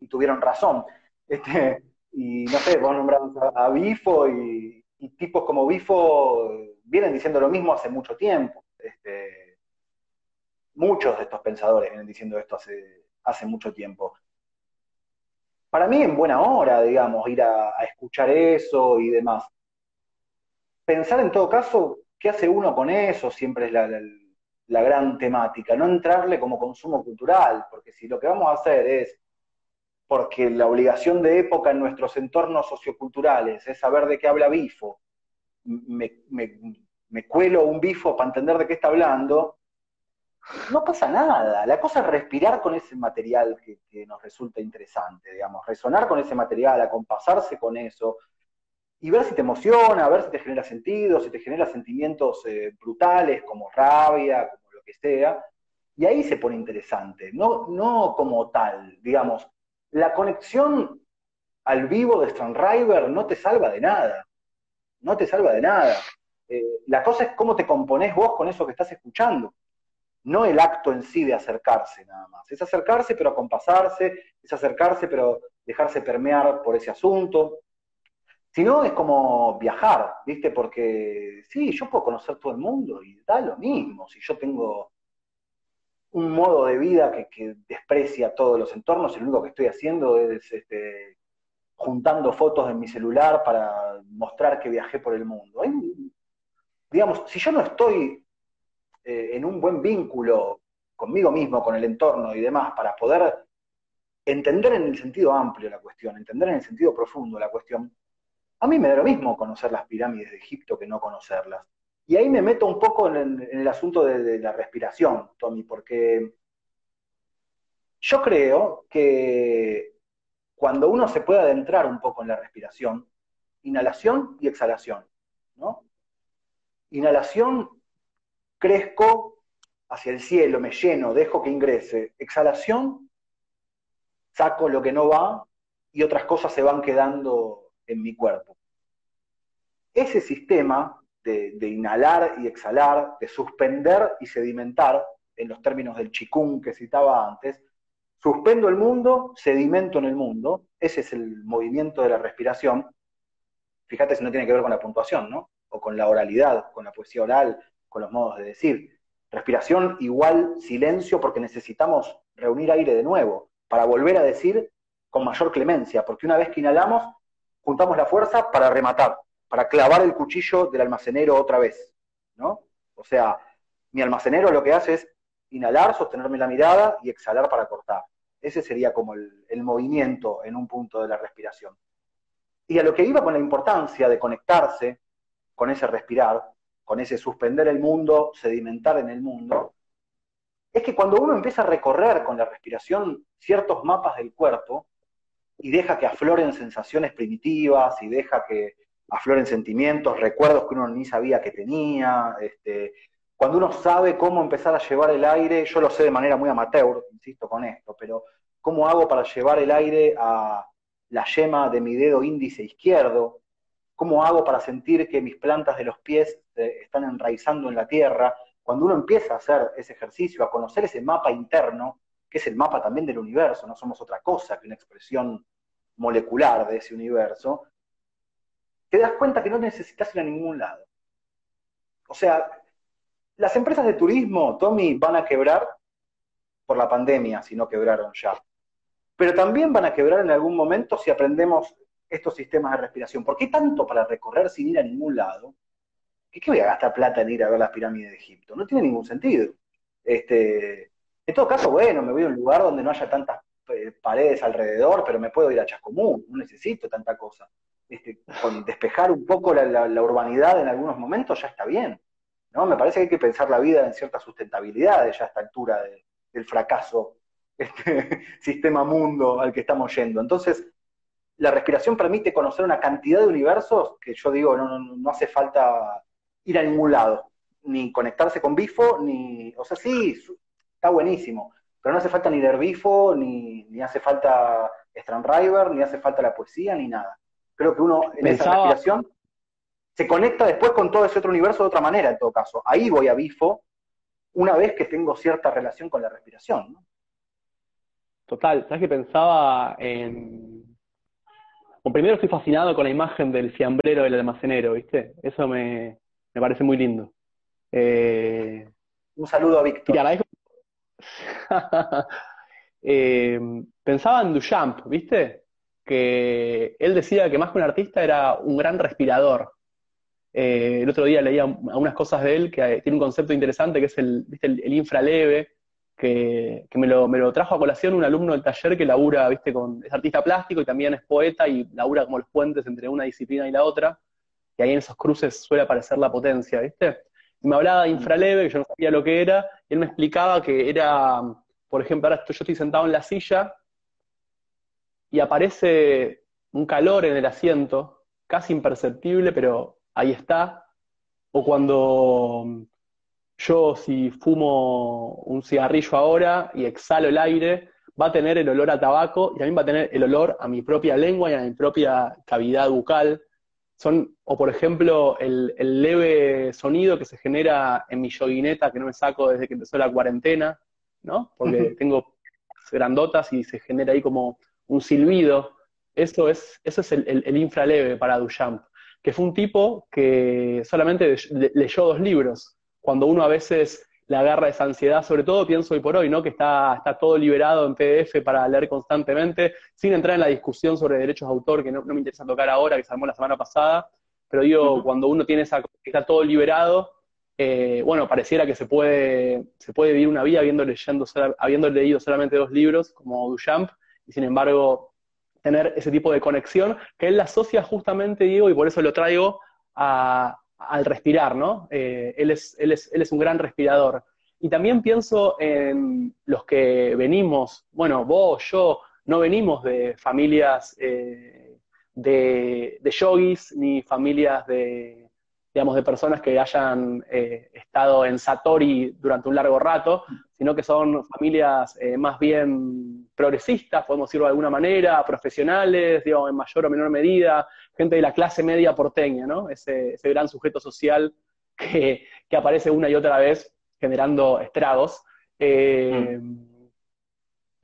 S2: Y tuvieron razón. Este, y no sé, vos nombramos a, Bifo y, tipos como Bifo vienen diciendo lo mismo hace mucho tiempo. Este, muchos de estos pensadores vienen diciendo esto hace mucho tiempo para mí en buena hora, digamos, ir a, escuchar eso y demás. Pensar en todo caso, ¿qué hace uno con eso? Siempre es la, gran temática, no entrarle como consumo cultural, porque si lo que vamos a hacer es, porque la obligación de época en nuestros entornos socioculturales es saber de qué habla Bifo, me, me cuelo un bifo para entender de qué está hablando, no pasa nada. La cosa es respirar con ese material que, nos resulta interesante, digamos, resonar con ese material, acompasarse con eso y ver si te emociona, ver si te genera sentido, si te genera sentimientos eh, brutales como rabia, como lo que sea. Y ahí se pone interesante, no, no como tal, digamos. La conexión al vivo de River no te salva de nada, no te salva de nada. Eh, la cosa es cómo te componés vos con eso que estás escuchando no el acto en sí de acercarse nada más. Es acercarse pero acompasarse, es acercarse pero dejarse permear por ese asunto. Si no, es como viajar, ¿viste? Porque sí, yo puedo conocer todo el mundo y da lo mismo. Si yo tengo un modo de vida que, desprecia todos los entornos, el único que estoy haciendo es este, juntando fotos en mi celular para mostrar que viajé por el mundo. digamos, si yo no estoy eh, en un buen vínculo conmigo mismo, con el entorno y demás, para poder entender en el sentido amplio la cuestión, entender en el sentido profundo la cuestión, a mí me da lo mismo conocer las pirámides de Egipto que no conocerlas. Y ahí me meto un poco en el, asunto de, la respiración, Tommy, porque yo creo que cuando uno se puede adentrar un poco en la respiración, inhalación y exhalación, ¿no? Inhalación, crezco hacia el cielo, me lleno, dejo que ingrese. Exhalación, saco lo que no va y otras cosas se van quedando en mi cuerpo. Ese sistema de, inhalar y exhalar, de suspender y sedimentar, en los términos del chikung que citaba antes, suspendo el mundo, sedimento en el mundo, ese es el movimiento de la respiración. Fíjate si no tiene que ver con la puntuación, ¿no? O con la oralidad, con la poesía oral, con los modos de decir. Respiración igual silencio porque necesitamos reunir aire de nuevo para volver a decir con mayor clemencia, porque una vez que inhalamos, juntamos la fuerza para rematar, para clavar el cuchillo del almacenero otra vez, ¿no? O sea, mi almacenero lo que hace es inhalar, sostenerme la mirada y exhalar para cortar. Ese sería como el, el movimiento en un punto de la respiración. Y a lo que iba con la importancia de conectarse con ese respirar, con ese suspender el mundo, sedimentar en el mundo, es que cuando uno empieza a recorrer con la respiración ciertos mapas del cuerpo y deja que afloren sensaciones primitivas y deja que afloren sentimientos, recuerdos que uno ni sabía que tenía, este, cuando uno sabe cómo empezar a llevar el aire, yo lo sé de manera muy amateur, insisto con esto, pero ¿cómo hago para llevar el aire a la yema de mi dedo índice izquierdo? ¿Cómo hago para sentir que mis plantas de los pies eh, están enraizando en la tierra? cuando uno empieza a hacer ese ejercicio, a conocer ese mapa interno, que es el mapa también del universo, no somos otra cosa que una expresión molecular de ese universo, te das cuenta que no necesitas ir a ningún lado. O sea, las empresas de turismo, Tommy, van a quebrar por la pandemia, si no quebraron ya. Pero también van a quebrar en algún momento si aprendemos estos sistemas de respiración. ¿Por qué tanto para recorrer sin ir a ningún lado? ¿qué, voy a gastar plata en ir a ver las pirámides de Egipto? No tiene ningún sentido. Este, en todo caso, bueno, me voy a un lugar donde no haya tantas eh, paredes alrededor, pero me puedo ir a Chascomún, no necesito tanta cosa. Este, con despejar un poco la, urbanidad en algunos momentos ya está bien. ¿no? Me parece que hay que pensar la vida en cierta sustentabilidad ya a esta altura del fracaso este *laughs* sistema mundo al que estamos yendo. Entonces, la respiración permite conocer una cantidad de universos que yo digo, no, no, no hace falta ir a ningún lado, ni conectarse con Bifo, ni, o sea, sí, está buenísimo, pero no hace falta ni leer Bifo, ni, ni hace falta River, ni hace falta la poesía, ni nada. Creo que uno en esa respiración se conecta después con todo ese otro universo de otra manera, en todo caso. Ahí voy a Bifo una vez que tengo cierta relación con la respiración.
S1: Total, ¿sabes que pensaba en... Bueno, primero estoy fascinado con la imagen del fiambrero del almacenero, ¿viste? Eso me, me parece muy lindo.
S2: Eh, un saludo a Víctor. *laughs*
S1: eh, pensaba en Duchamp, ¿viste? Que él decía que más que un artista era un gran respirador. Eh, el otro día leía algunas cosas de él que tiene un concepto interesante que es el, ¿viste? el, infraleve, que, me, lo, me, lo, trajo a colación un alumno del taller que labura, ¿viste? Con, es artista plástico y también es poeta y labura como los puentes entre una disciplina y la otra y ahí en esos cruces suele aparecer la potencia, ¿viste? Y me hablaba de infraleve, que yo no sabía lo que era, y él me explicaba que era, por ejemplo, ahora yo estoy sentado en la silla y aparece un calor en el asiento, casi imperceptible, pero ahí está. O cuando yo si fumo un cigarrillo ahora y exhalo el aire, va a tener el olor a tabaco y también va a tener el olor a mi propia lengua y a mi propia cavidad bucal son, o por ejemplo, el, leve sonido que se genera en mi yoguineta que no me saco desde que empezó la cuarentena, ¿no? Porque tengo grandotas y se genera ahí como un silbido. Eso es, eso es el, el, infraleve para Duchamp, que fue un tipo que solamente leyó dos libros. Cuando uno a veces le agarra esa ansiedad, sobre todo pienso hoy por hoy, ¿no? Que está, está todo liberado en PDF para leer constantemente, sin entrar en la discusión sobre derechos de autor, que no, me interesa tocar ahora, que se armó la semana pasada, pero digo, cuando uno tiene esa, está todo liberado, eh, bueno, pareciera que se puede, se puede vivir una vida habiendo, leyendo, habiendo leído solamente dos libros, como Duchamp, y sin embargo tener ese tipo de conexión, que él la asocia justamente, digo, y por eso lo traigo al respirar, ¿no? Eh, él, es, él, es, él es un gran respirador. Y también pienso en los que venimos, bueno, vos, yo, no venimos de familias eh, de, de yogis, ni familias de, digamos, de personas que hayan eh, estado en Satori durante un largo rato, sino que son familias más bien progresistas, podemos decirlo de alguna manera, profesionales, digamos, en mayor o menor medida, gente de la clase media porteña, ¿no? Ese, gran sujeto social que, aparece una y otra vez generando estragos. Eh, mm.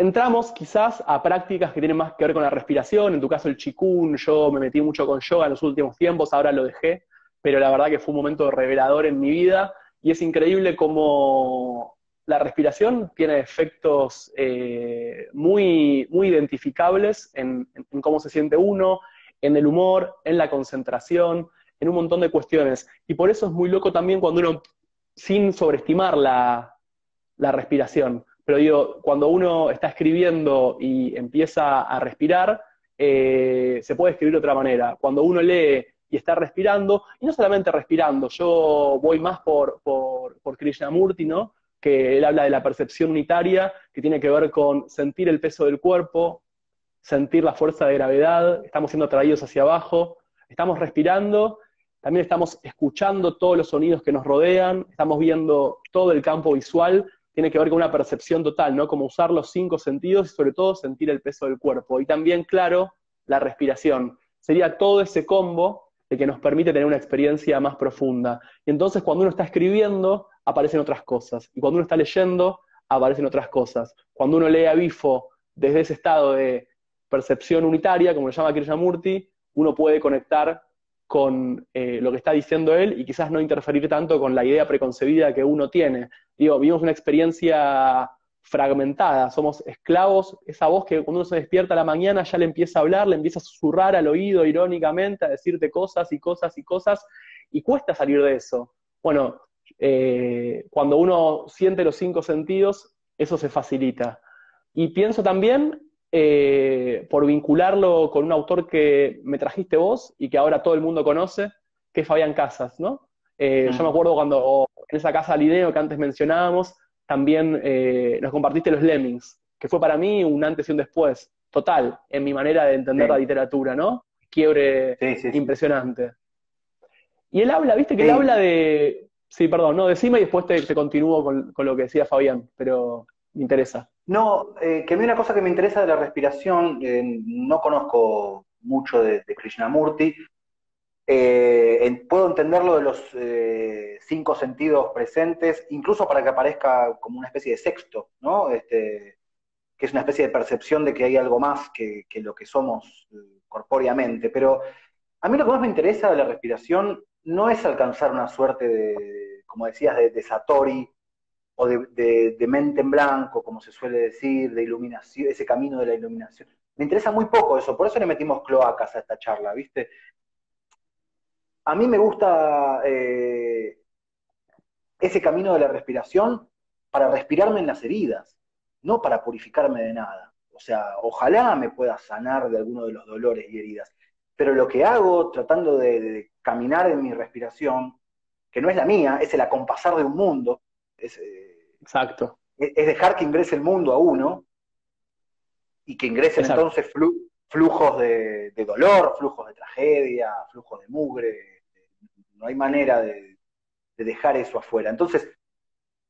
S1: Entramos quizás a prácticas que tienen más que ver con la respiración, en tu caso el chikun, yo me metí mucho con yoga en los últimos tiempos, ahora lo dejé, pero la verdad que fue un momento revelador en mi vida y es increíble cómo la respiración tiene efectos eh, muy, muy identificables en, cómo se siente uno, en el humor, en la concentración, en un montón de cuestiones. Y por eso es muy loco también cuando uno, sin sobreestimar la, respiración, pero digo, cuando uno está escribiendo y empieza a respirar, eh, se puede escribir de otra manera. Cuando uno lee y estar respirando, y no solamente respirando, yo voy más por, por, por Krishnamurti, ¿no? que él habla de la percepción unitaria, que tiene que ver con sentir el peso del cuerpo, sentir la fuerza de gravedad, estamos siendo atraídos hacia abajo, estamos respirando, también estamos escuchando todos los sonidos que nos rodean, estamos viendo todo el campo visual, tiene que ver con una percepción total, ¿no? Como usar los cinco sentidos y sobre todo sentir el peso del cuerpo. Y también, claro, la respiración. Sería todo ese combo de que nos permite tener una experiencia más profunda. Y entonces cuando uno está escribiendo, aparecen otras cosas. Y cuando uno está leyendo, aparecen otras cosas. Cuando uno lee a Bifo desde ese estado de percepción unitaria, como lo llama Krishnamurti, uno puede conectar con eh, lo que está diciendo él y quizás no interferir tanto con la idea preconcebida que uno tiene. Digo, vivimos una experiencia fragmentada, somos esclavos, esa voz que cuando uno se despierta la mañana ya le empieza a hablar, le empieza a susurrar al oído irónicamente, a decirte cosas y cosas y cosas, y cuesta salir de eso. Bueno, eh, cuando uno siente los cinco sentidos, eso se facilita. Y pienso también, eh, por vincularlo con un autor que me trajiste vos y que ahora todo el mundo conoce, que es Fabián Casas, ¿no? Eh, yo me acuerdo cuando en esa casa Lideo que antes mencionábamos, también eh, nos compartiste los Lemmings, que fue para mí un antes y un después, total, en mi manera de entender la literatura, ¿no? Quiebre impresionante. Y él habla, viste que él habla de... Sí, perdón, no, decime y después te, continúo con, lo que decía Fabián, pero me interesa.
S2: No, eh, que a mí una cosa que me interesa de la respiración, eh, no conozco mucho de, de Krishnamurti, eh, puedo entenderlo de los cinco sentidos presentes, incluso para que aparezca como una especie de sexto, ¿no? Este, que es una especie de percepción de que hay algo más que, lo que somos eh, corpóreamente. Pero a mí lo que más me interesa de la respiración no es alcanzar una suerte de, como decías, de, Satori o de, de, mente en blanco, como se suele decir, de iluminación, ese camino de la iluminación. Me interesa muy poco eso, por eso le metimos cloacas a esta charla, ¿viste? A mí me gusta eh, ese camino de la respiración para respirarme en las heridas, no para purificarme de nada. O sea, ojalá me pueda sanar de alguno de los dolores y heridas. Pero lo que hago tratando de, caminar en mi respiración, que no es la mía, es el acompasar de un mundo, es,
S1: eh, Exacto.
S2: Es, dejar que ingrese el mundo a uno y que ingresen entonces flujos de, dolor, flujos de tragedia, flujos de mugre, no hay manera de, dejar eso afuera. Entonces,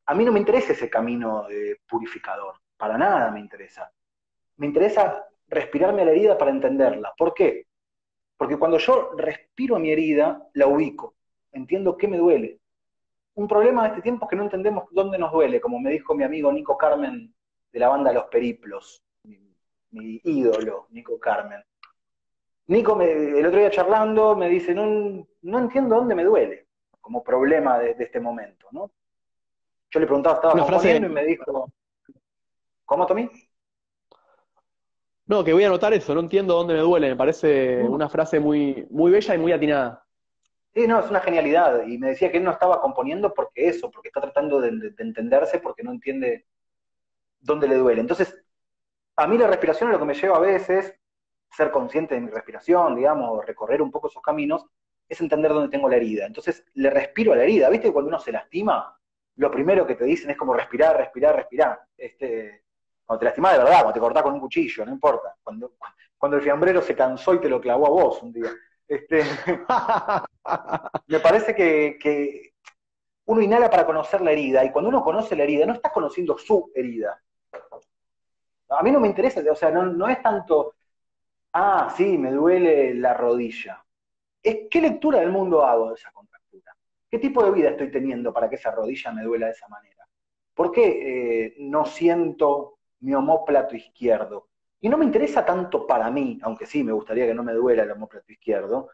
S2: a mí no me interesa ese camino de purificador, para nada me interesa. Me interesa respirarme a la herida para entenderla. ¿Por qué? Porque cuando yo respiro a mi herida, la ubico, entiendo qué me duele. Un problema de este tiempo es que no entendemos dónde nos duele, como me dijo mi amigo Nico Carmen de la banda Los Periplos, mi ídolo, Nico Carmen. Nico, me, el otro día charlando, me dice, no, no entiendo dónde me duele, como problema de, este momento, ¿no? Yo le preguntaba, estaba Una componiendo y me dijo, ¿cómo, Tommy?
S1: No, que voy a anotar eso, no entiendo dónde me duele, me parece una frase muy, muy bella y muy atinada.
S2: Sí, no, es una genialidad. Y me decía que él no estaba componiendo porque eso, porque está tratando de, entenderse, porque no entiende dónde le duele. Entonces, a mí la respiración es lo que me lleva a veces, ser consciente de mi respiración, digamos, recorrer un poco esos caminos, es entender dónde tengo la herida. Entonces, le respiro a la herida. ¿Viste que cuando uno se lastima, lo primero que te dicen es como respirar, respirar, respirar? Este, cuando te lastimas de verdad, cuando te cortás con un cuchillo, no importa. Cuando, cuando el fiambrero se cansó y te lo clavó a vos un día. Este, *laughs* *laughs* me parece que, uno inhala para conocer la herida, y cuando uno conoce la herida, no estás conociendo su herida. A mí no me interesa, o sea, no, es tanto, ah, sí, me duele la rodilla. Es qué lectura del mundo hago de esa contractura. ¿Qué tipo de vida estoy teniendo para que esa rodilla me duela de esa manera? ¿Por qué eh, no siento mi homóplato izquierdo. Y no me interesa tanto para mí, aunque sí me gustaría que no me duela el homóplato izquierdo,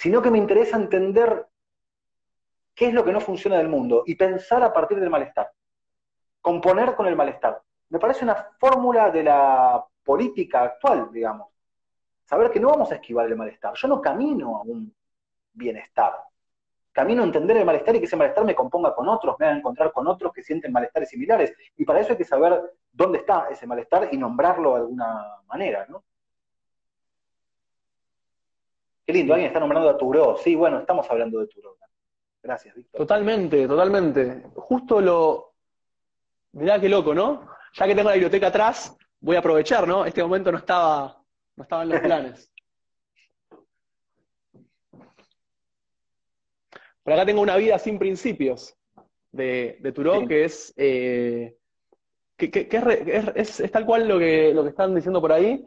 S2: sino que me interesa entender qué es lo que no funciona del mundo y pensar a partir del malestar. Componer con el malestar. Me parece una fórmula de la política actual, digamos. Saber que no vamos a esquivar el malestar. Yo no camino a un bienestar camino a entender el malestar y que ese malestar me componga con otros, me haga encontrar con otros que sienten malestares similares. Y para eso hay que saber dónde está ese malestar y nombrarlo de alguna manera, ¿no? Qué lindo, alguien está nombrando a Turó. Sí, bueno, estamos hablando de Turó. Gracias, Víctor.
S1: Totalmente, totalmente. Justo lo. Mirá qué loco, ¿no? Ya que tengo la biblioteca atrás, voy a aprovechar, ¿no? Este momento no estaba, no estaba en los planes. *laughs* Por acá tengo una vida sin principios de, de Turó, que, es, eh, que, es, tal cual lo que, lo que están diciendo por ahí.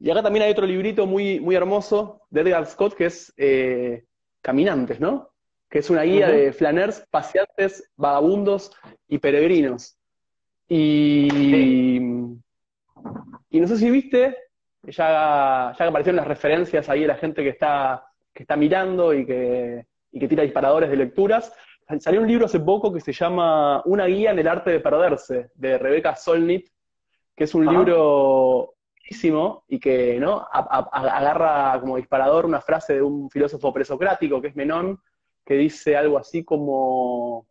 S1: Y acá también hay otro librito muy, muy hermoso de Edgar Scott, que es eh, Caminantes, ¿no? Que es una guía de flaners, paseantes, vagabundos y peregrinos. Y, y no sé si viste, ya, ya aparecieron las referencias ahí de la gente que está, que está mirando y que, y que tira disparadores de lecturas. Salió un libro hace poco que se llama Una guía en el arte de perderse, de Rebeca Solnit, que es un libro y que ¿no? agarra como disparador una frase de un filósofo presocrático, que es Menón, que dice algo así como,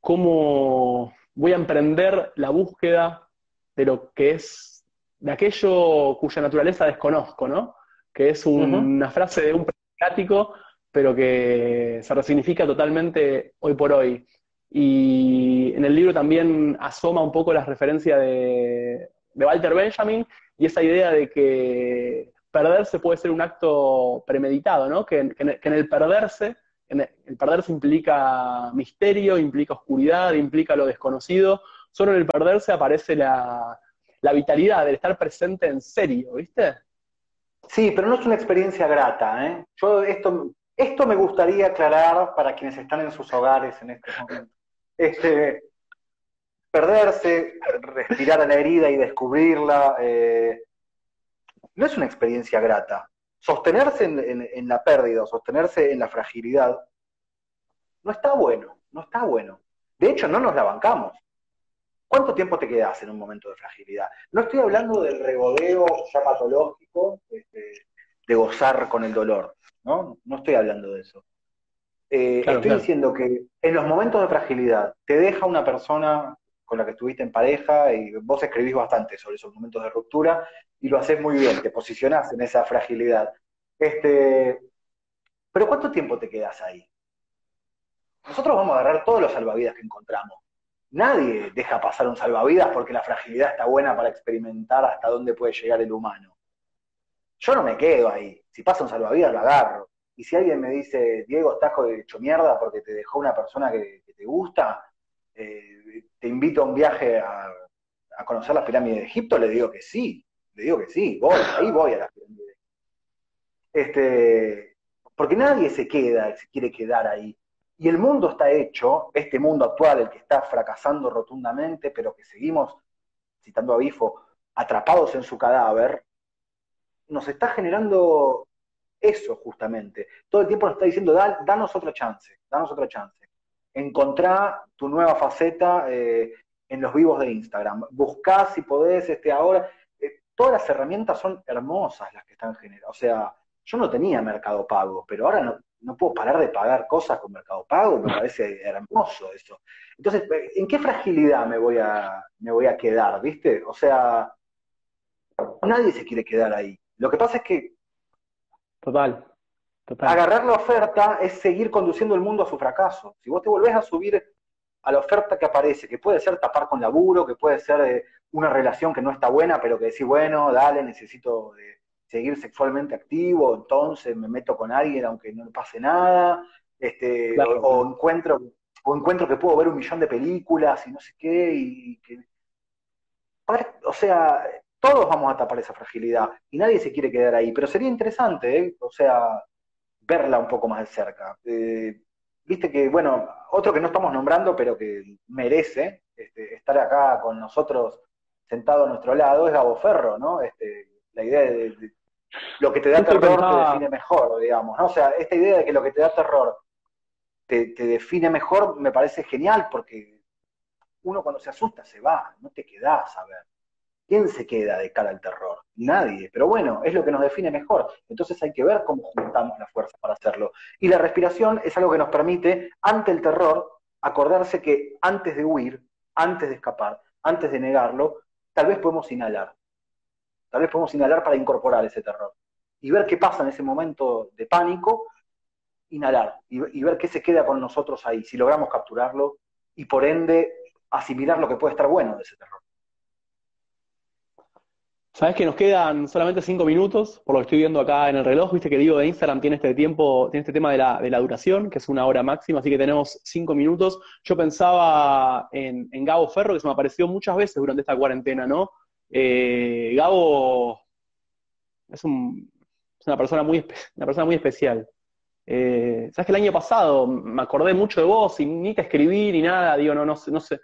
S1: cómo voy a emprender la búsqueda de lo que es, de aquello cuya naturaleza desconozco, ¿no? Que es una frase de un presocrático pero que se resignifica totalmente hoy por hoy. Y en el libro también asoma un poco la referencia de, Walter Benjamin y esa idea de que perderse puede ser un acto premeditado, ¿no? Que, en, el perderse, el, perderse implica misterio, implica oscuridad, implica lo desconocido. Solo en el perderse aparece la, la vitalidad, del estar presente en serio, ¿viste?
S2: Sí, pero no es una experiencia grata, ¿eh? Yo esto esto me gustaría aclarar para quienes están en sus hogares en este momento. Este, perderse, respirar a la herida y descubrirla, eh, no es una experiencia grata. Sostenerse en, la pérdida, sostenerse en la fragilidad, no está bueno, no está bueno. De hecho, no nos la bancamos. ¿Cuánto tiempo te quedas en un momento de fragilidad? No estoy hablando del regodeo ya patológico este, de gozar con el dolor. ¿no? No estoy hablando de eso. Eh, estoy diciendo que en los momentos de fragilidad te deja una persona con la que estuviste en pareja y vos escribís bastante sobre esos momentos de ruptura y lo haces muy bien, te posicionás en esa fragilidad. Este, pero ¿cuánto tiempo te quedas ahí? Nosotros vamos a agarrar todos los salvavidas que encontramos. Nadie deja pasar un salvavidas porque la fragilidad está buena para experimentar hasta dónde puede llegar el humano. Yo no me quedo ahí. Si pasa un salvavidas, lo agarro. Y si alguien me dice, Diego, estás hecho mierda porque te dejó una persona que, te gusta, eh, te invito a un viaje a, conocer las pirámides de Egipto, le digo que sí. Le digo que sí, voy, ahí voy a las pirámides. Este, porque nadie se queda, se quiere quedar ahí. Y el mundo está hecho, este mundo actual, el que está fracasando rotundamente, pero que seguimos, citando a Bifo, atrapados en su cadáver, nos está generando eso justamente. Todo el tiempo nos está diciendo, danos otra chance, danos otra chance. Encontrá tu nueva faceta eh, en los vivos de Instagram. Buscá si podés este, ahora. Eh, todas las herramientas son hermosas las que están generadas. O sea, yo no tenía Mercado Pago, pero ahora no, no puedo parar de pagar cosas con Mercado Pago, me parece hermoso eso. Entonces, ¿en qué fragilidad me voy a, me voy a quedar, viste? O sea, nadie se quiere quedar ahí. Lo que pasa es que...
S1: Total, total.
S2: Agarrar la oferta es seguir conduciendo el mundo a su fracaso. Si vos te volvés a subir a la oferta que aparece, que puede ser tapar con laburo, que puede ser eh, una relación que no está buena, pero que decís, bueno, dale, necesito... Eh, seguir sexualmente activo, entonces me meto con alguien aunque no pase nada, este, o, encuentro o encuentro que puedo ver un millón de películas y no sé qué, y que... O sea, todos vamos a tapar esa fragilidad y nadie se quiere quedar ahí, pero sería interesante, ¿eh? o sea, verla un poco más de cerca. Eh, viste que, bueno, otro que no estamos nombrando, pero que merece este, estar acá con nosotros sentado a nuestro lado es Gabo Ferro, ¿no? Este, la idea de, lo que te da terror te define mejor, digamos. ¿no? O sea, esta idea de que lo que te da terror te, define mejor me parece genial porque uno cuando se asusta se va, no te quedás a ver. ¿Quién se queda de cara al terror? Nadie. Pero bueno, es lo que nos define mejor. Entonces hay que ver cómo juntamos la fuerza para hacerlo. Y la respiración es algo que nos permite, ante el terror, acordarse que antes de huir, antes de escapar, antes de negarlo, tal vez podemos inhalar. Tal vez podemos inhalar para incorporar ese terror. Y ver qué pasa en ese momento de pánico, inhalar y, ver qué se queda con nosotros ahí, si logramos capturarlo y por ende asimilar lo que puede estar bueno de ese terror.
S1: Sabes que nos quedan solamente cinco minutos, por lo que estoy viendo acá en el reloj. Viste que digo de Instagram tiene este tiempo, tiene este tema de la, de la duración, que es una hora máxima, así que tenemos cinco minutos. Yo pensaba en, en Gabo Ferro, que se me apareció muchas veces durante esta cuarentena, ¿no? Eh, Gabo es, una, persona muy, una persona muy especial. Eh, Sabes que el año pasado me acordé mucho de vos y ni te escribí ni nada, digo, no, no, no sé.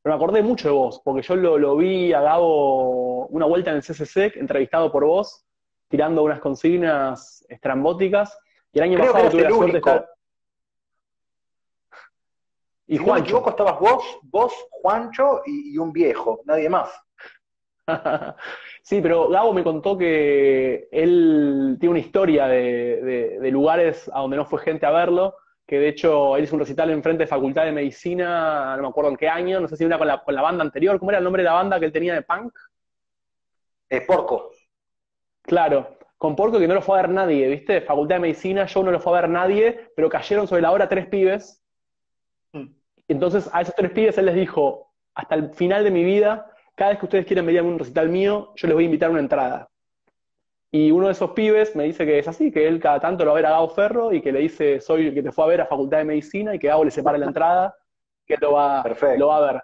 S1: Pero me acordé mucho de vos, porque yo lo, vi a Gabo una vuelta en el CCC, entrevistado por vos, tirando unas consignas estrambóticas. Y el año pasado tuve la suerte de estar.
S2: Y Juancho. No estabas vos, vos, Juancho y un viejo, nadie más. *laughs*
S1: sí, pero Gabo me contó que él tiene una historia de, lugares a donde no fue gente a verlo, que de hecho él hizo un recital en frente de Facultad de Medicina, no me acuerdo en qué año, no sé si una con la, con la banda anterior, ¿cómo era el nombre de la banda que él tenía de punk?
S2: Eh, Porco.
S1: Claro, con Porco que no lo fue a ver nadie, ¿viste? Facultad de Medicina, yo no lo fue a ver nadie, pero cayeron sobre la hora tres pibes. Mm. Entonces a esos tres pibes él les dijo, hasta el final de mi vida cada vez que ustedes quieran venir a un recital mío, yo les voy a invitar una entrada. Y uno de esos pibes me dice que es así, que él cada tanto lo va a ver a Gabo Ferro y que le dice, soy el que te fue a ver a Facultad de Medicina y que Gabo le separa la entrada, que lo va, lo va a ver.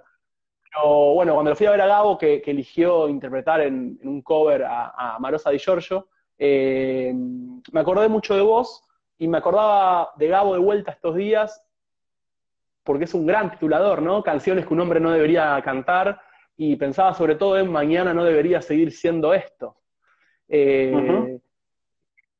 S1: Pero bueno, cuando lo fui a ver a Gabo, que, eligió interpretar en, un cover a, Marosa Di Giorgio, eh, me acordé mucho de vos y me acordaba de Gabo de vuelta estos días, porque es un gran titulador, ¿no? Canciones que un hombre no debería cantar, y pensaba sobre todo en mañana no debería seguir siendo esto. Eh,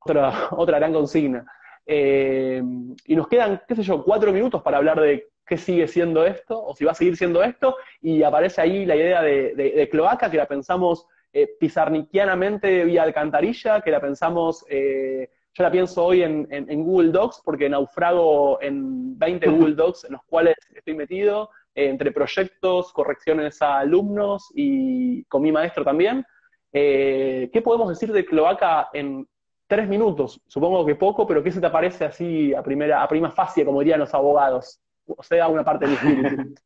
S1: otra, otra gran consigna. Eh, y nos quedan, qué sé yo, cuatro minutos para hablar de qué sigue siendo esto, o si va a seguir siendo esto, y aparece ahí la idea de, cloaca, que la pensamos eh, pizarniquianamente vía alcantarilla, que la pensamos, yo la pienso hoy en, en, Google Docs, porque naufrago en 20 *laughs* Google Docs en los cuales estoy metido, entre proyectos, correcciones a alumnos y con mi maestro también. Eh, ¿Qué podemos decir de cloaca en tres minutos? Supongo que poco, pero ¿qué se te parece así a primera, a prima facie, como dirían los abogados? O sea, una parte del espíritu. *laughs*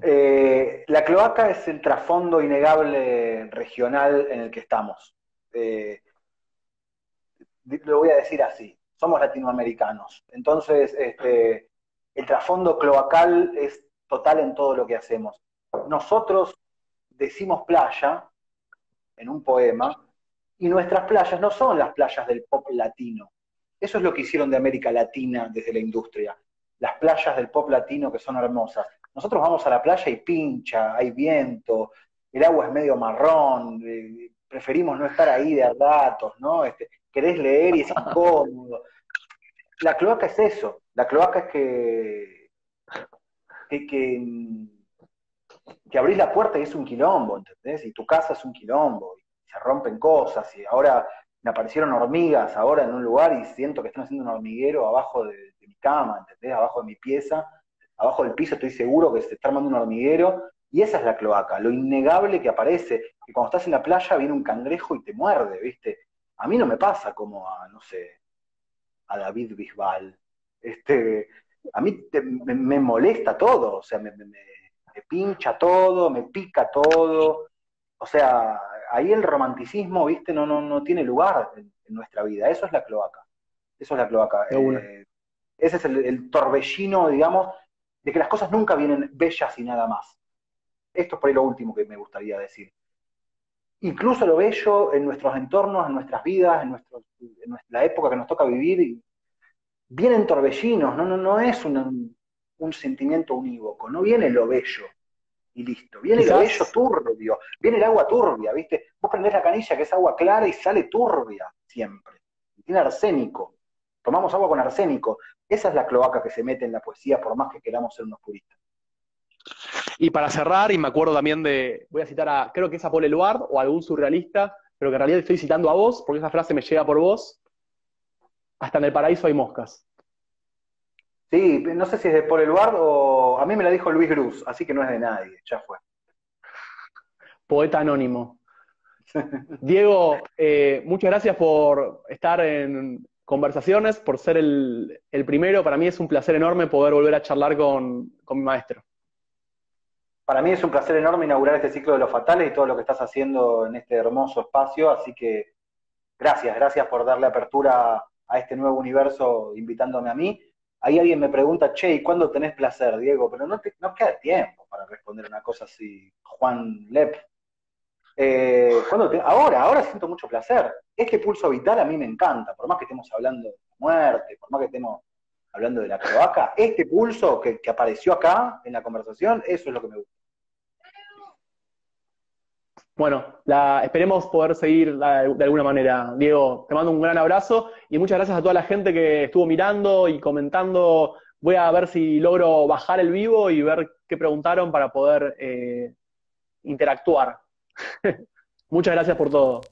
S2: Eh, la cloaca es el trasfondo innegable regional en el que estamos. Eh, lo voy a decir así, somos latinoamericanos. Entonces, este, el trasfondo cloacal es total en todo lo que hacemos. Nosotros decimos playa en un poema y nuestras playas no son las playas del pop latino. Eso es lo que hicieron de América Latina desde la industria. Las playas del pop latino que son hermosas. Nosotros vamos a la playa y pincha, hay viento, el agua es medio marrón, eh, preferimos no estar ahí de datos, ¿no? Este, querés leer y es *laughs* incómodo. La cloaca es eso. La cloaca es que que, que, que abrís la puerta y es un quilombo, ¿entendés? Y tu casa es un quilombo, se rompen cosas, y ahora me aparecieron hormigas ahora en un lugar y siento que están haciendo un hormiguero abajo de, mi cama, ¿entendés? Abajo de mi pieza, abajo del piso estoy seguro que se está armando un hormiguero, y esa es la cloaca, lo innegable que aparece, que cuando estás en la playa viene un cangrejo y te muerde, ¿viste? A mí no me pasa como a, no sé, a David Bisbal. Este, a mí me, molesta todo, o sea, me, pincha todo, me pica todo. O sea, ahí el romanticismo, ¿viste? No, no, no tiene lugar en, nuestra vida. Eso es la cloaca. Eso es la cloaca. Eh, ese es el torbellino, digamos, de que las cosas nunca vienen bellas y nada más. Esto es por ahí lo último que me gustaría decir. Incluso lo bello en nuestros entornos, en nuestras vidas, en, nuestro, en la época que nos toca vivir, vienen torbellinos, no, no, no es un, sentimiento unívoco, no viene lo bello y listo. Viene bello turbio, viene el agua turbia, ¿viste? Vos prendés la canilla que es agua clara y sale turbia siempre. tiene arsénico. Tomamos agua con arsénico. Esa es la cloaca que se mete en la poesía, por más que queramos ser unos puristas.
S1: Y para cerrar, y me acuerdo también de, voy a citar a, creo que es a Paul Eluard o algún surrealista, pero que en realidad estoy citando a vos, porque esa frase me llega por vos. Hasta en el paraíso hay moscas.
S2: Sí, no sé si es de Paul Eluard o a mí me la dijo Luis Cruz, así que no es de nadie, ya fue.
S1: Poeta anónimo. Diego, eh, muchas gracias por estar en conversaciones, por ser el, primero. Para mí es un placer enorme poder volver a charlar con mi maestro.
S2: Para mí es un placer enorme inaugurar este ciclo de los fatales y todo lo que estás haciendo en este hermoso espacio, así que gracias, gracias por darle apertura a este nuevo universo invitándome a mí. Ahí alguien me pregunta, che, ¿y cuándo tenés placer, Diego? Pero no, te, no queda tiempo para responder una cosa así, Juan Lep. Eh, ahora, ahora siento mucho placer. Este pulso vital a mí me encanta, por más que estemos hablando de muerte, por más que estemos hablando de la cloaca, este pulso que, que apareció acá en la conversación, eso es lo que me gusta.
S1: Bueno, la, esperemos poder seguir de alguna manera. Diego, te mando un gran abrazo y muchas gracias a toda la gente que estuvo mirando y comentando. Voy a ver si logro bajar el vivo y ver qué preguntaron para poder eh, interactuar. *laughs* muchas gracias por todo.